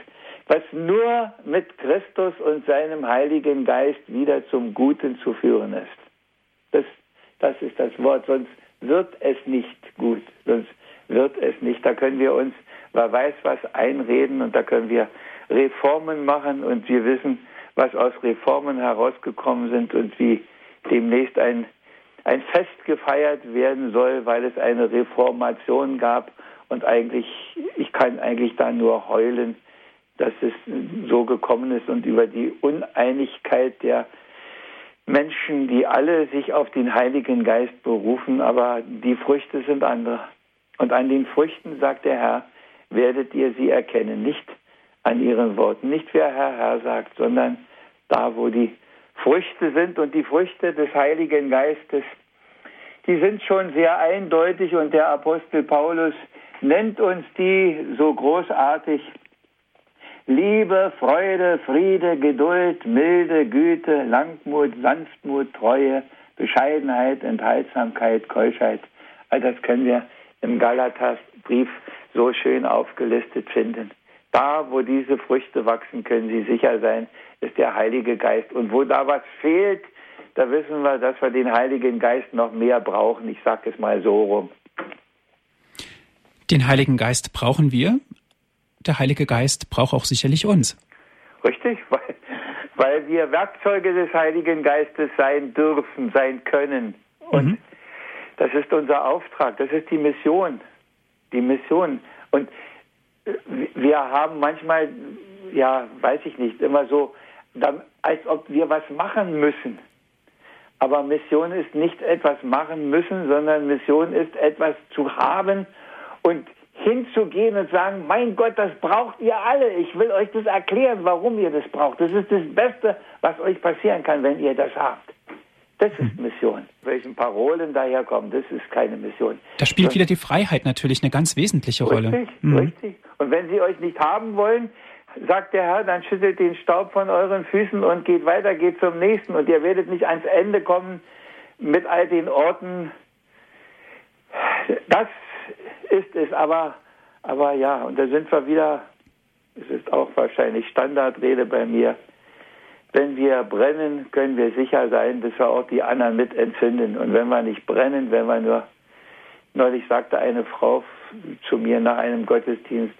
was nur mit Christus und seinem Heiligen Geist wieder zum Guten zu führen ist. Das, das ist das Wort, sonst wird es nicht gut, sonst wird es nicht. Da können wir uns, wer weiß was, einreden und da können wir Reformen machen und wir wissen, was aus Reformen herausgekommen sind und wie demnächst ein, ein Fest gefeiert werden soll, weil es eine Reformation gab und eigentlich, ich kann eigentlich da nur heulen, dass es so gekommen ist und über die Uneinigkeit der Menschen, die alle sich auf den Heiligen Geist berufen, aber die Früchte sind andere. Und an den Früchten, sagt der Herr, werdet ihr sie erkennen, nicht an ihren Worten, nicht wer Herr Herr sagt, sondern da, wo die Früchte sind und die Früchte des Heiligen Geistes, die sind schon sehr eindeutig und der Apostel Paulus nennt uns die so großartig. Liebe, Freude, Friede, Geduld, Milde, Güte, Langmut, Sanftmut, Treue, Bescheidenheit, Enthaltsamkeit, Keuschheit. All das können wir im Galatasbrief so schön aufgelistet finden. Da, wo diese Früchte wachsen, können Sie sicher sein, ist der Heilige Geist. Und wo da was fehlt, da wissen wir, dass wir den Heiligen Geist noch mehr brauchen. Ich sage es mal so rum. Den Heiligen Geist brauchen wir. Der Heilige Geist braucht auch sicherlich uns. Richtig, weil, weil wir Werkzeuge des Heiligen Geistes sein dürfen, sein können. Und mhm. das ist unser Auftrag, das ist die Mission. Die Mission. Und wir haben manchmal, ja, weiß ich nicht, immer so, als ob wir was machen müssen. Aber Mission ist nicht etwas machen müssen, sondern Mission ist etwas zu haben und hinzugehen und sagen, mein Gott, das braucht ihr alle. Ich will euch das erklären, warum ihr das braucht. Das ist das Beste, was euch passieren kann, wenn ihr das habt. Das ist mhm. Mission. Welchen Parolen daherkommen, das ist keine Mission. Da spielt und, wieder die Freiheit natürlich eine ganz wesentliche Rolle. Richtig, mhm. richtig. Und wenn sie euch nicht haben wollen, sagt der Herr, dann schüttelt den Staub von euren Füßen und geht weiter, geht zum nächsten. Und ihr werdet nicht ans Ende kommen mit all den Orten. Das ist es, aber, aber ja, und da sind wir wieder, es ist auch wahrscheinlich Standardrede bei mir, wenn wir brennen, können wir sicher sein, dass wir auch die anderen mit entzünden. Und wenn wir nicht brennen, wenn wir nur, neulich sagte eine Frau zu mir nach einem Gottesdienst,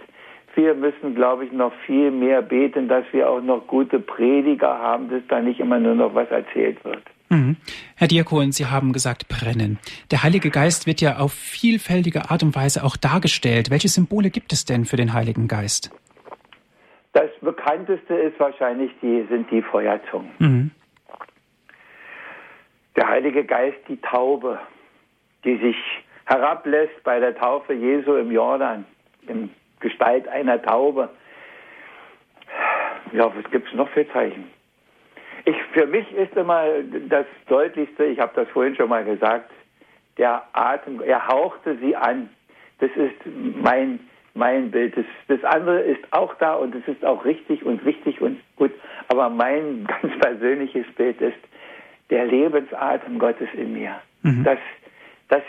wir müssen, glaube ich, noch viel mehr beten, dass wir auch noch gute Prediger haben, dass da nicht immer nur noch was erzählt wird. Mhm. Herr Diakon, Sie haben gesagt brennen. Der Heilige Geist wird ja auf vielfältige Art und Weise auch dargestellt. Welche Symbole gibt es denn für den Heiligen Geist? Das bekannteste ist wahrscheinlich die, sind die Feuerzungen. Mhm. Der Heilige Geist, die Taube, die sich herablässt bei der Taufe Jesu im Jordan, in Gestalt einer Taube. Ja, was gibt es noch für Zeichen? Ich, für mich ist immer das Deutlichste, ich habe das vorhin schon mal gesagt, der Atem, er hauchte sie an. Das ist mein mein Bild. Das, das andere ist auch da und es ist auch richtig und wichtig und gut. Aber mein ganz persönliches Bild ist der Lebensatem Gottes in mir. Mhm. Das, das,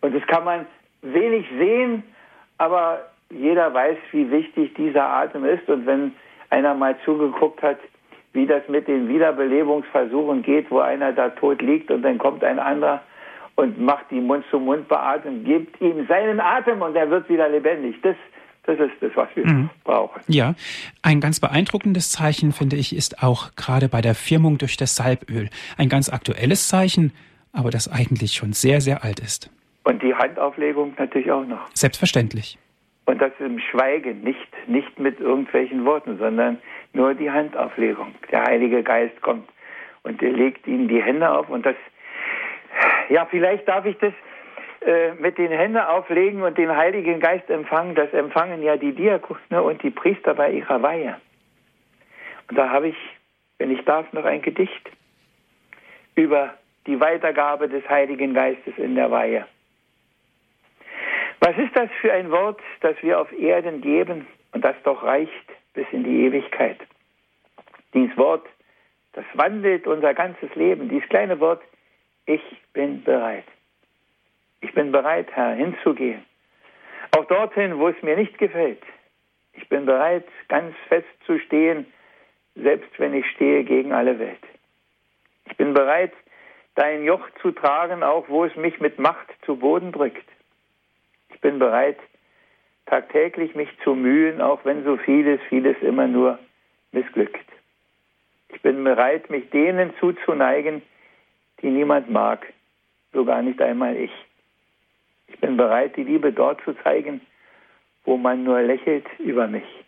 und das kann man wenig sehen, aber jeder weiß, wie wichtig dieser Atem ist. Und wenn einer mal zugeguckt hat, wie das mit den Wiederbelebungsversuchen geht, wo einer da tot liegt und dann kommt ein anderer und macht die Mund-zu-Mund-Beatmung, gibt ihm seinen Atem und er wird wieder lebendig. Das, das ist das, was wir mhm. brauchen. Ja, ein ganz beeindruckendes Zeichen, finde ich, ist auch gerade bei der Firmung durch das Salböl. Ein ganz aktuelles Zeichen, aber das eigentlich schon sehr, sehr alt ist. Und die Handauflegung natürlich auch noch. Selbstverständlich. Und das im Schweigen, nicht, nicht mit irgendwelchen Worten, sondern nur die Handauflegung. Der Heilige Geist kommt und er legt ihnen die Hände auf und das ja, vielleicht darf ich das äh, mit den Händen auflegen und den Heiligen Geist empfangen. Das empfangen ja die Diakone und die Priester bei ihrer Weihe. Und da habe ich, wenn ich darf, noch ein Gedicht über die Weitergabe des Heiligen Geistes in der Weihe. Was ist das für ein Wort, das wir auf Erden geben und das doch reicht bis in die Ewigkeit? Dieses Wort, das wandelt unser ganzes Leben. Dieses kleine Wort ich bin bereit. Ich bin bereit, Herr, hinzugehen. Auch dorthin, wo es mir nicht gefällt. Ich bin bereit, ganz fest zu stehen, selbst wenn ich stehe gegen alle Welt. Ich bin bereit, dein Joch zu tragen, auch wo es mich mit Macht zu Boden drückt. Ich bin bereit, tagtäglich mich zu mühen, auch wenn so vieles, vieles immer nur missglückt. Ich bin bereit, mich denen zuzuneigen, die niemand mag, sogar nicht einmal ich. Ich bin bereit, die Liebe dort zu zeigen, wo man nur lächelt über mich.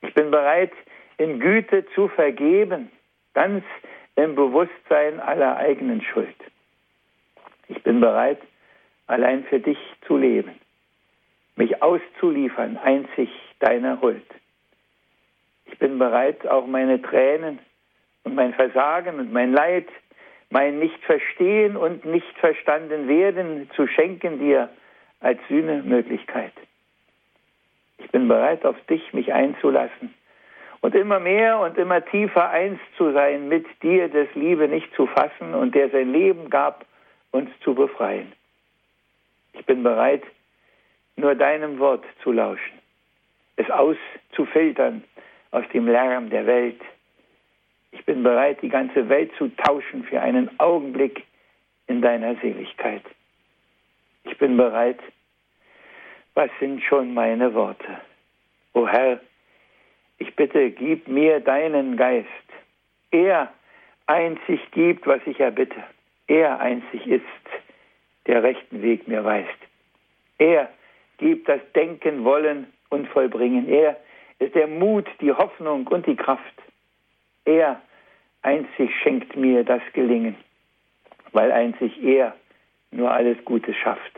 Ich bin bereit, in Güte zu vergeben, ganz im Bewusstsein aller eigenen Schuld. Ich bin bereit, allein für dich zu leben, mich auszuliefern, einzig deiner Huld. Ich bin bereit, auch meine Tränen und mein Versagen und mein Leid mein Nicht-Verstehen und Nicht-Verstanden-Werden zu schenken dir als Sühnemöglichkeit. Ich bin bereit, auf dich mich einzulassen und immer mehr und immer tiefer eins zu sein mit dir, des Liebe nicht zu fassen und der sein Leben gab, uns zu befreien. Ich bin bereit, nur deinem Wort zu lauschen, es auszufiltern aus dem Lärm der Welt. Ich bin bereit, die ganze Welt zu tauschen für einen Augenblick in deiner Seligkeit. Ich bin bereit, was sind schon meine Worte? O Herr, ich bitte, gib mir deinen Geist. Er einzig gibt, was ich erbitte. Er einzig ist, der rechten Weg mir weist. Er gibt das Denken, Wollen und Vollbringen. Er ist der Mut, die Hoffnung und die Kraft. Er einzig schenkt mir das Gelingen, weil einzig er nur alles Gute schafft.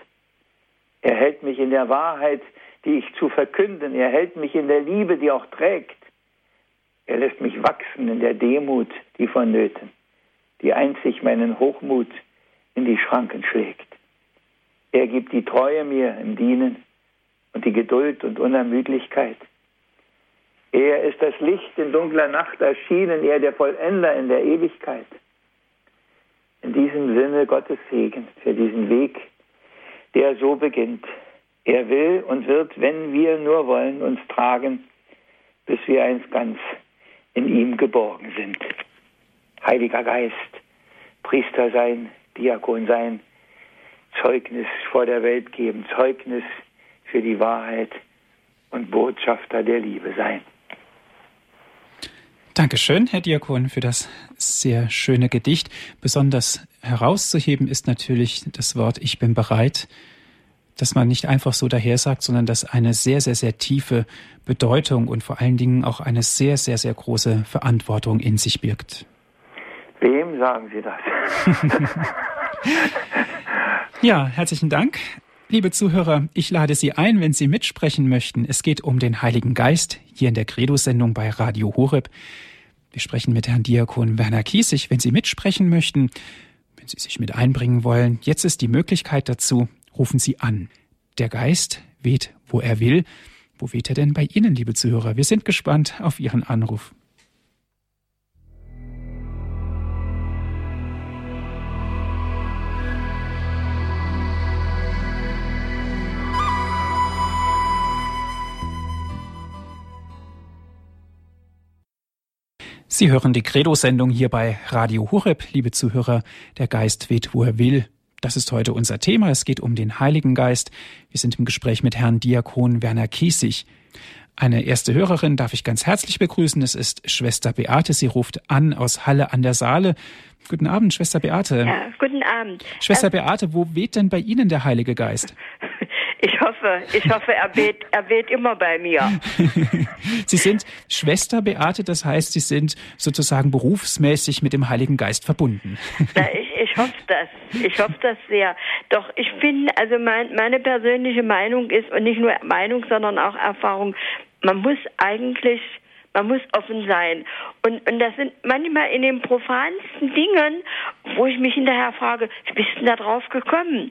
Er hält mich in der Wahrheit, die ich zu verkünden. Er hält mich in der Liebe, die auch trägt. Er lässt mich wachsen in der Demut, die vonnöten, die einzig meinen Hochmut in die Schranken schlägt. Er gibt die Treue mir im Dienen und die Geduld und Unermüdlichkeit. Er ist das Licht in dunkler Nacht erschienen, er der Vollender in der Ewigkeit. In diesem Sinne Gottes Segen für diesen Weg, der so beginnt. Er will und wird, wenn wir nur wollen, uns tragen, bis wir eins ganz in ihm geborgen sind. Heiliger Geist, Priester sein, Diakon sein, Zeugnis vor der Welt geben, Zeugnis für die Wahrheit und Botschafter der Liebe sein. Dankeschön, Herr Diakon, für das sehr schöne Gedicht. Besonders herauszuheben ist natürlich das Wort Ich bin bereit, dass man nicht einfach so daher sagt, sondern dass eine sehr, sehr, sehr tiefe Bedeutung und vor allen Dingen auch eine sehr, sehr, sehr große Verantwortung in sich birgt. Wem sagen Sie das? ja, herzlichen Dank. Liebe Zuhörer, ich lade Sie ein, wenn Sie mitsprechen möchten. Es geht um den Heiligen Geist hier in der Credo-Sendung bei Radio Horeb. Wir sprechen mit Herrn Diakon Werner Kiesig, wenn Sie mitsprechen möchten, wenn Sie sich mit einbringen wollen. Jetzt ist die Möglichkeit dazu rufen Sie an. Der Geist weht, wo er will. Wo weht er denn bei Ihnen, liebe Zuhörer? Wir sind gespannt auf Ihren Anruf. Sie hören die Credo-Sendung hier bei Radio Hureb, liebe Zuhörer. Der Geist weht, wo er will. Das ist heute unser Thema. Es geht um den Heiligen Geist. Wir sind im Gespräch mit Herrn Diakon Werner Kiesig. Eine erste Hörerin darf ich ganz herzlich begrüßen. Es ist Schwester Beate. Sie ruft an aus Halle an der Saale. Guten Abend, Schwester Beate. Ja, guten Abend. Schwester ähm, Beate, wo weht denn bei Ihnen der Heilige Geist? Ich hoffe, ich hoffe, er weht, er weht immer bei mir. Sie sind Schwester Beate, das heißt, Sie sind sozusagen berufsmäßig mit dem Heiligen Geist verbunden. Na, ich, ich hoffe das. Ich hoffe das sehr. Doch ich finde, also mein, meine persönliche Meinung ist, und nicht nur Meinung, sondern auch Erfahrung, man muss eigentlich man muss offen sein. Und, und das sind manchmal in den profansten Dingen, wo ich mich hinterher frage, wie bist du da drauf gekommen?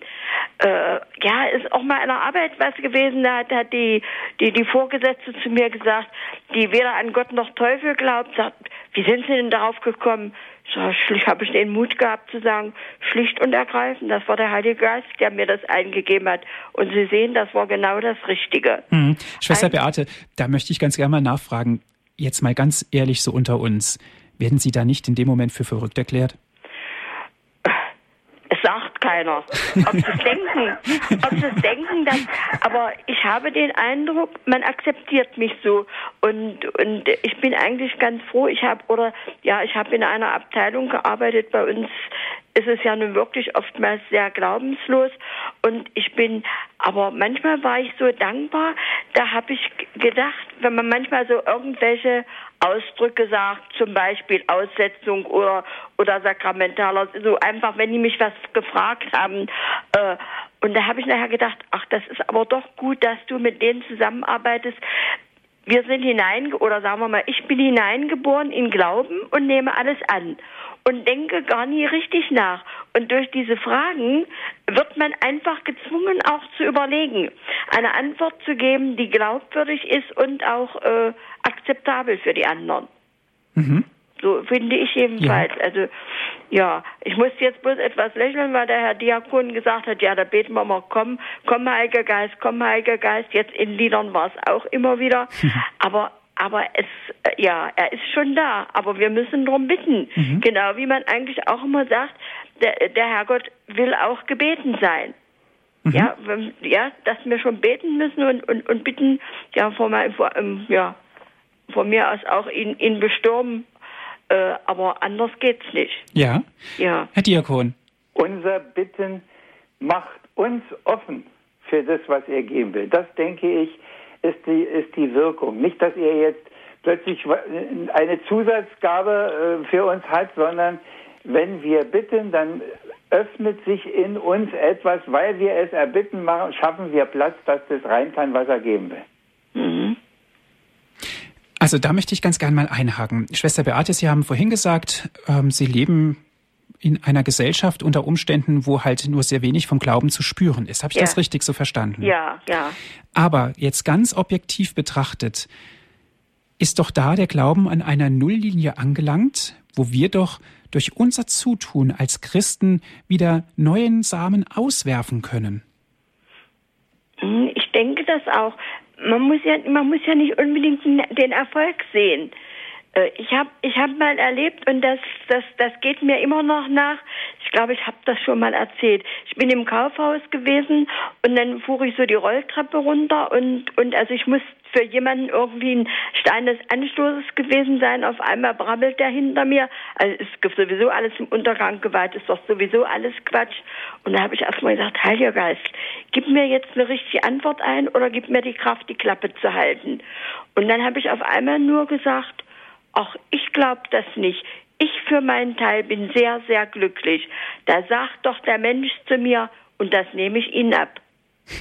Äh, ja, ist auch mal in der Arbeit was gewesen, da hat, hat die, die, die Vorgesetzte zu mir gesagt, die weder an Gott noch Teufel glaubt, sagt, wie sind Sie denn darauf gekommen? So, schlicht habe ich den Mut gehabt zu sagen, schlicht und ergreifend, das war der Heilige Geist, der mir das eingegeben hat. Und Sie sehen, das war genau das Richtige. Hm. Schwester Ein Beate, da möchte ich ganz gerne mal nachfragen, jetzt mal ganz ehrlich so unter uns, werden Sie da nicht in dem Moment für verrückt erklärt? Es sagt keiner. Ob sie es denken, ob sie denken, dass, aber ich habe den Eindruck, man akzeptiert mich so und und ich bin eigentlich ganz froh. Ich habe oder ja, ich habe in einer Abteilung gearbeitet bei uns ist es ja nun wirklich oftmals sehr glaubenslos. Und ich bin, aber manchmal war ich so dankbar, da habe ich gedacht, wenn man manchmal so irgendwelche Ausdrücke sagt, zum Beispiel Aussetzung oder, oder sakramentaler, so einfach, wenn die mich was gefragt haben, äh, und da habe ich nachher gedacht, ach, das ist aber doch gut, dass du mit denen zusammenarbeitest, wir sind hinein, oder sagen wir mal, ich bin hineingeboren in Glauben und nehme alles an und denke gar nie richtig nach. Und durch diese Fragen wird man einfach gezwungen, auch zu überlegen, eine Antwort zu geben, die glaubwürdig ist und auch äh, akzeptabel für die anderen. Mhm. So finde ich jedenfalls. Ja. Also ja, ich muss jetzt bloß etwas lächeln, weil der Herr Diakon gesagt hat, ja, da beten wir mal, komm, komm, Heiliger Geist, komm, Heiliger Geist. Jetzt in Liedern war es auch immer wieder. aber aber es, ja, er ist schon da, aber wir müssen darum bitten. Mhm. Genau wie man eigentlich auch immer sagt, der, der Herrgott will auch gebeten sein. Mhm. Ja, ja, dass wir schon beten müssen und, und, und bitten, ja, vor, vor, ja, von mir aus auch ihn, ihn bestürmen äh, aber anders geht's nicht. Ja. Ja. Herr Diakon. Unser Bitten macht uns offen für das, was er geben will. Das denke ich, ist die, ist die Wirkung. Nicht, dass er jetzt plötzlich eine Zusatzgabe äh, für uns hat, sondern wenn wir bitten, dann öffnet sich in uns etwas, weil wir es erbitten machen, schaffen wir Platz, dass das rein kann, was er geben will. Mhm. Also da möchte ich ganz gern mal einhaken. Schwester Beate, Sie haben vorhin gesagt, ähm, Sie leben in einer Gesellschaft unter Umständen, wo halt nur sehr wenig vom Glauben zu spüren ist. Habe ich ja. das richtig so verstanden? Ja, ja. Aber jetzt ganz objektiv betrachtet, ist doch da der Glauben an einer Nulllinie angelangt, wo wir doch durch unser Zutun als Christen wieder neuen Samen auswerfen können? Hm, ich denke das auch man muss ja, man muss ja nicht unbedingt den Erfolg sehen. Äh, ich habe ich hab mal erlebt und das, das, das geht mir immer noch nach. Ich glaube, ich habe das schon mal erzählt. Ich bin im Kaufhaus gewesen und dann fuhr ich so die Rolltreppe runter und, und also ich muss für jemanden irgendwie ein Stein des Anstoßes gewesen sein. Auf einmal brabbelt der hinter mir. Also ist sowieso alles im Untergang geweiht, ist doch sowieso alles Quatsch. Und da habe ich erstmal gesagt, Heiliger Geist, gib mir jetzt eine richtige Antwort ein oder gib mir die Kraft, die Klappe zu halten. Und dann habe ich auf einmal nur gesagt, Ach, ich glaube das nicht. Ich für meinen Teil bin sehr, sehr glücklich. Da sagt doch der Mensch zu mir, und das nehme ich Ihnen ab.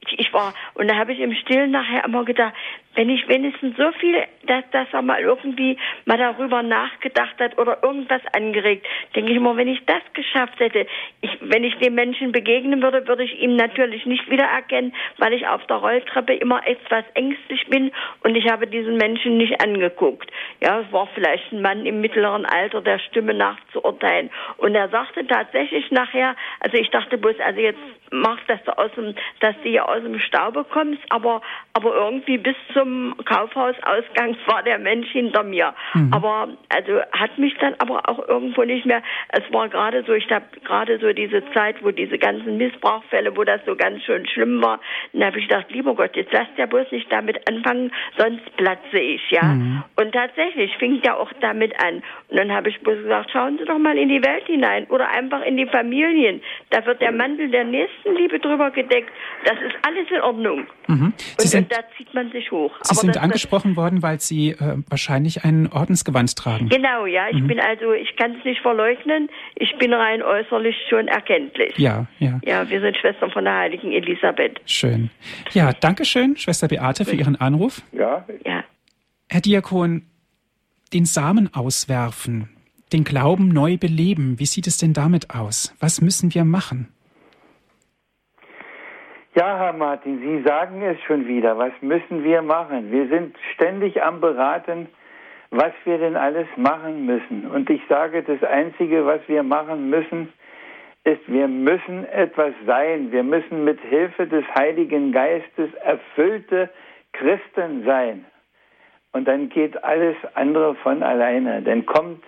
ich, ich war, und da habe ich im Stillen nachher immer gedacht, wenn ich wenigstens so viel, dass, dass er mal irgendwie mal darüber nachgedacht hat oder irgendwas angeregt, denke ich immer, wenn ich das geschafft hätte, ich, wenn ich dem Menschen begegnen würde, würde ich ihm natürlich nicht wiedererkennen, weil ich auf der Rolltreppe immer etwas ängstlich bin und ich habe diesen Menschen nicht angeguckt. Ja, es war vielleicht ein Mann im mittleren Alter, der Stimme nach zu urteilen. Und er sagte tatsächlich nachher, also ich dachte bloß, also jetzt machst, dass du aus dem, dass du hier aus dem Staube kommst, aber, aber irgendwie bis zum Kaufhausausgang war der Mensch hinter mir. Mhm. Aber, also, hat mich dann aber auch irgendwo nicht mehr, es war gerade so, ich habe gerade so diese Zeit, wo diese ganzen Missbrauchfälle, wo das so ganz schön schlimm war, dann habe ich gedacht, lieber Gott, jetzt lass ja bloß nicht damit anfangen, sonst platze ich, ja. Mhm. Und tatsächlich fing ja auch damit an. Und dann habe ich bloß gesagt, schauen Sie doch mal in die Welt hinein oder einfach in die Familien. Da wird der Mantel der Nächsten Nächstenliebe drüber gedeckt. Das ist alles in Ordnung. Mhm. Und, und, da zieht man sich hoch. Sie Aber sind das, angesprochen worden, weil Sie äh, wahrscheinlich ein Ordensgewand tragen. Genau, ja. Ich mhm. bin also, ich kann es nicht verleugnen. Ich bin rein äußerlich schon erkenntlich. Ja, ja. Ja, wir sind Schwestern von der heiligen Elisabeth. Schön. Ja, danke schön, Schwester Beate, für Ihren Anruf. Ja. Ja. Herr Diakon, den Samen auswerfen, den Glauben neu beleben. Wie sieht es denn damit aus? Was müssen wir machen? Ja, Herr Martin, Sie sagen es schon wieder. Was müssen wir machen? Wir sind ständig am Beraten, was wir denn alles machen müssen. Und ich sage, das Einzige, was wir machen müssen, ist, wir müssen etwas sein. Wir müssen mit Hilfe des Heiligen Geistes erfüllte Christen sein. Und dann geht alles andere von alleine. Dann kommt,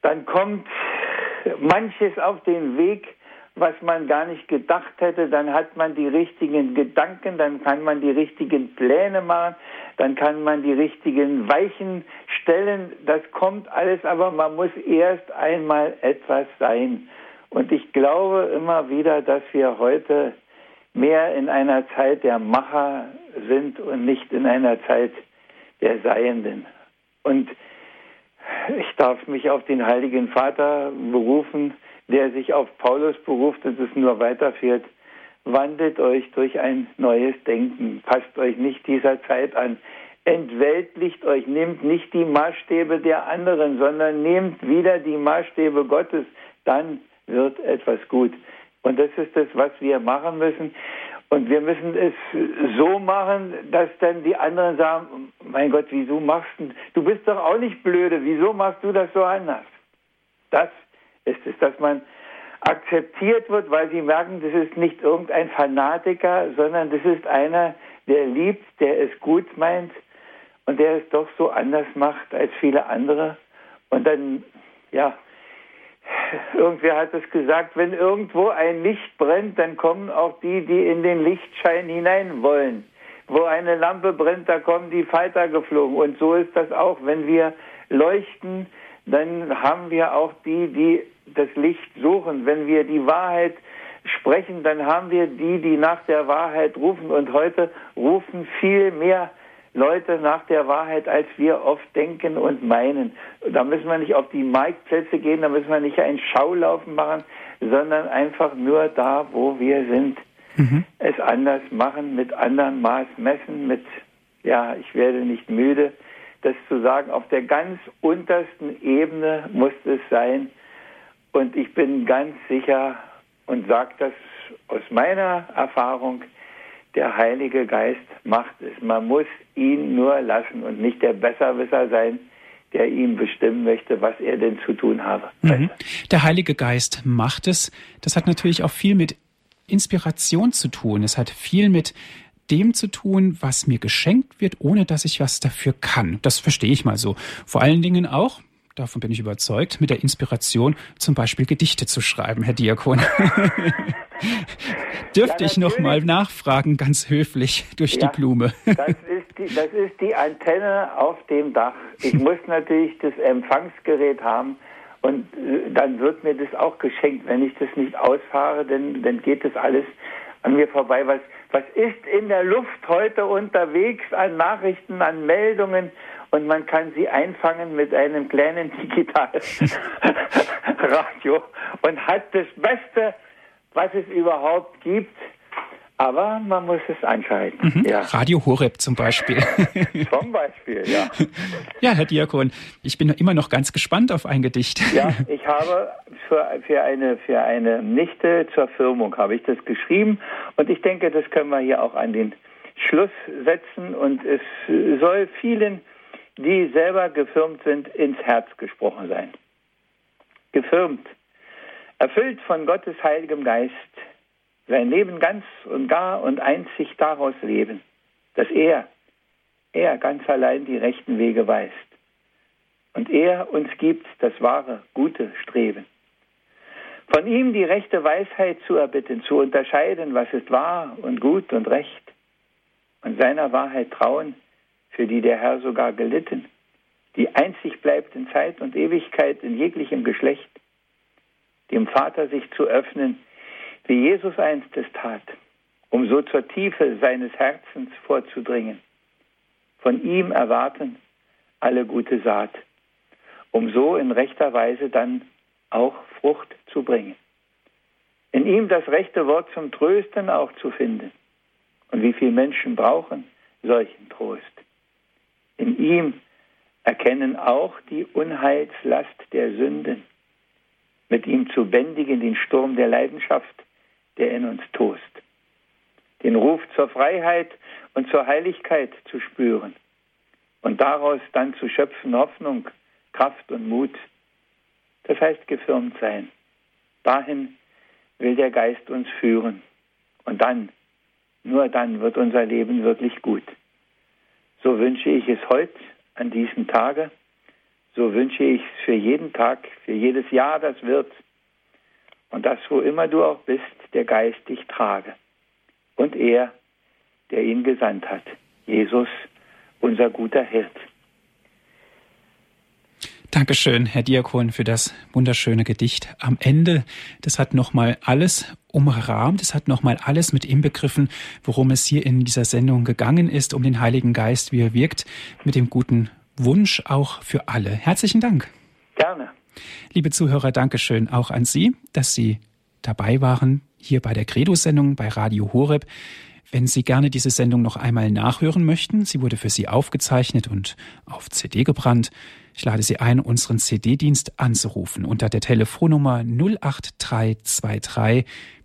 dann kommt manches auf den Weg, was man gar nicht gedacht hätte, dann hat man die richtigen Gedanken, dann kann man die richtigen Pläne machen, dann kann man die richtigen Weichen stellen. Das kommt alles, aber man muss erst einmal etwas sein. Und ich glaube immer wieder, dass wir heute mehr in einer Zeit der Macher sind und nicht in einer Zeit der Seienden. Und ich darf mich auf den Heiligen Vater berufen, der sich auf Paulus beruft, dass es nur weiterführt, wandelt euch durch ein neues Denken, passt euch nicht dieser Zeit an, entweltlicht euch, nehmt nicht die Maßstäbe der anderen, sondern nehmt wieder die Maßstäbe Gottes, dann wird etwas gut. Und das ist das, was wir machen müssen. Und wir müssen es so machen, dass dann die anderen sagen, mein Gott, wieso machst du, du bist doch auch nicht blöde, wieso machst du das so anders? Das ist es, dass man akzeptiert wird, weil sie merken, das ist nicht irgendein Fanatiker, sondern das ist einer, der liebt, der es gut meint und der es doch so anders macht als viele andere. Und dann, ja, irgendwer hat es gesagt, wenn irgendwo ein Licht brennt, dann kommen auch die, die in den Lichtschein hinein wollen. Wo eine Lampe brennt, da kommen die Falter geflogen. Und so ist das auch. Wenn wir leuchten, dann haben wir auch die, die das Licht suchen. Wenn wir die Wahrheit sprechen, dann haben wir die, die nach der Wahrheit rufen. Und heute rufen viel mehr Leute nach der Wahrheit, als wir oft denken und meinen. Da müssen wir nicht auf die Marktplätze gehen, da müssen wir nicht ein Schaulaufen machen, sondern einfach nur da, wo wir sind. Mhm. Es anders machen, mit anderen Maß messen, mit, ja, ich werde nicht müde, das zu sagen, auf der ganz untersten Ebene muss es sein. Und ich bin ganz sicher und sage das aus meiner Erfahrung, der Heilige Geist macht es. Man muss ihn nur lassen und nicht der Besserwisser sein, der ihm bestimmen möchte, was er denn zu tun habe. Mhm. Der Heilige Geist macht es. Das hat natürlich auch viel mit Inspiration zu tun. Es hat viel mit dem zu tun, was mir geschenkt wird, ohne dass ich was dafür kann. Das verstehe ich mal so. Vor allen Dingen auch, davon bin ich überzeugt, mit der Inspiration zum Beispiel Gedichte zu schreiben, Herr Diakon. Dürfte ja, ich noch mal nachfragen, ganz höflich durch ja, die Blume. das, ist die, das ist die Antenne auf dem Dach. Ich muss natürlich das Empfangsgerät haben und äh, dann wird mir das auch geschenkt. Wenn ich das nicht ausfahre, dann, dann geht das alles an mir vorbei. Was, was ist in der Luft heute unterwegs an Nachrichten, an Meldungen? Und man kann sie einfangen mit einem kleinen Digitalradio und hat das Beste, was es überhaupt gibt. Aber man muss es anschalten. Mhm. Ja. Radio Horeb zum Beispiel. zum Beispiel, ja. Ja, Herr Diakon, ich bin immer noch ganz gespannt auf ein Gedicht. Ja, ich habe für, für, eine, für eine Nichte zur Firmung habe ich das geschrieben und ich denke, das können wir hier auch an den Schluss setzen und es soll vielen die selber gefirmt sind, ins Herz gesprochen sein. Gefirmt, erfüllt von Gottes heiligem Geist, sein Leben ganz und gar und einzig daraus leben, dass er, er ganz allein die rechten Wege weist. Und er uns gibt das wahre, gute Streben. Von ihm die rechte Weisheit zu erbitten, zu unterscheiden, was ist wahr und gut und recht, und seiner Wahrheit trauen, für die der Herr sogar gelitten, die einzig bleibt in Zeit und Ewigkeit in jeglichem Geschlecht, dem Vater sich zu öffnen, wie Jesus einst es tat, um so zur Tiefe seines Herzens vorzudringen. Von ihm erwarten alle gute Saat, um so in rechter Weise dann auch Frucht zu bringen. In ihm das rechte Wort zum Trösten auch zu finden. Und wie viele Menschen brauchen solchen Trost? In ihm erkennen auch die Unheilslast der Sünden, mit ihm zu bändigen den Sturm der Leidenschaft, der in uns tost, den Ruf zur Freiheit und zur Heiligkeit zu spüren und daraus dann zu schöpfen Hoffnung, Kraft und Mut. Das heißt gefirmt sein. Dahin will der Geist uns führen. Und dann, nur dann wird unser Leben wirklich gut. So wünsche ich es heute, an diesem Tage. So wünsche ich es für jeden Tag, für jedes Jahr, das wird. Und dass, wo immer du auch bist, der Geist dich trage. Und er, der ihn gesandt hat. Jesus, unser guter Hirt. Dankeschön, Herr Diakon, für das wunderschöne Gedicht am Ende. Das hat nochmal alles umrahmt, es hat nochmal alles mit inbegriffen, worum es hier in dieser Sendung gegangen ist, um den Heiligen Geist, wie er wirkt, mit dem guten Wunsch auch für alle. Herzlichen Dank. Gerne. Liebe Zuhörer, Dankeschön auch an Sie, dass Sie dabei waren, hier bei der Credo-Sendung bei Radio Horeb. Wenn Sie gerne diese Sendung noch einmal nachhören möchten, sie wurde für Sie aufgezeichnet und auf CD gebrannt. Ich lade Sie ein, unseren CD-Dienst anzurufen unter der Telefonnummer 08323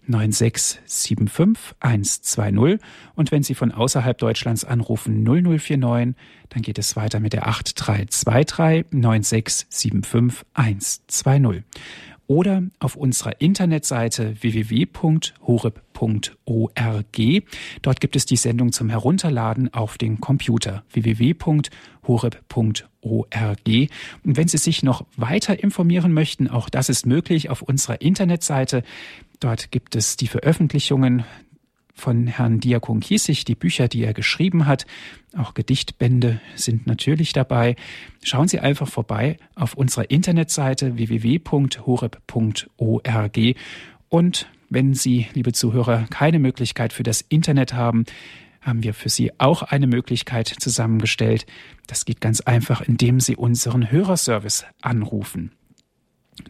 9675120 und wenn Sie von außerhalb Deutschlands anrufen 0049, dann geht es weiter mit der 8323 9675120 oder auf unserer Internetseite www.horeb.org. Dort gibt es die Sendung zum Herunterladen auf den Computer www.horeb.org. Und wenn Sie sich noch weiter informieren möchten, auch das ist möglich auf unserer Internetseite. Dort gibt es die Veröffentlichungen von Herrn Diakon Kiesig, die Bücher, die er geschrieben hat. Auch Gedichtbände sind natürlich dabei. Schauen Sie einfach vorbei auf unserer Internetseite www.horeb.org. Und wenn Sie, liebe Zuhörer, keine Möglichkeit für das Internet haben, haben wir für Sie auch eine Möglichkeit zusammengestellt. Das geht ganz einfach, indem Sie unseren Hörerservice anrufen.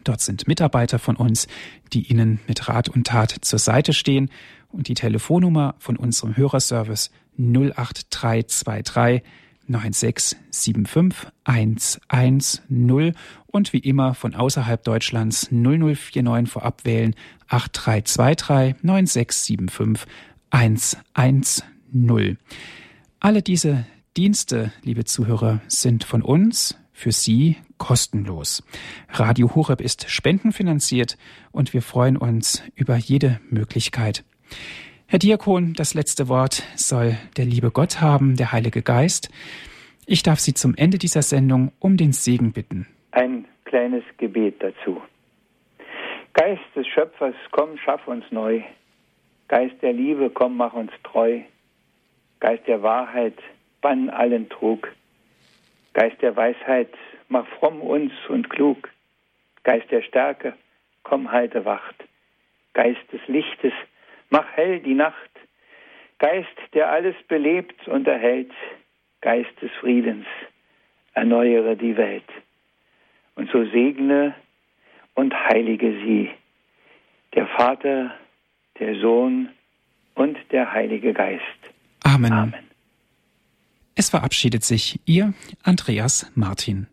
Dort sind Mitarbeiter von uns, die Ihnen mit Rat und Tat zur Seite stehen und die Telefonnummer von unserem Hörerservice 08323 9675 110 und wie immer von außerhalb Deutschlands 0049 vorab wählen 8323 9675 110. Alle diese Dienste, liebe Zuhörer, sind von uns für Sie kostenlos. Radio Horeb ist spendenfinanziert und wir freuen uns über jede Möglichkeit. Herr Diakon, das letzte Wort soll der liebe Gott haben, der Heilige Geist. Ich darf Sie zum Ende dieser Sendung um den Segen bitten. Ein kleines Gebet dazu. Geist des Schöpfers, komm, schaff uns neu. Geist der Liebe, komm, mach uns treu. Geist der Wahrheit, bann allen Trug. Geist der Weisheit, mach fromm uns und klug. Geist der Stärke, komm, halte Wacht. Geist des Lichtes, Mach hell die Nacht, Geist, der alles belebt und erhält, Geist des Friedens, erneuere die Welt. Und so segne und heilige sie, der Vater, der Sohn und der Heilige Geist. Amen. Amen. Es verabschiedet sich Ihr Andreas Martin.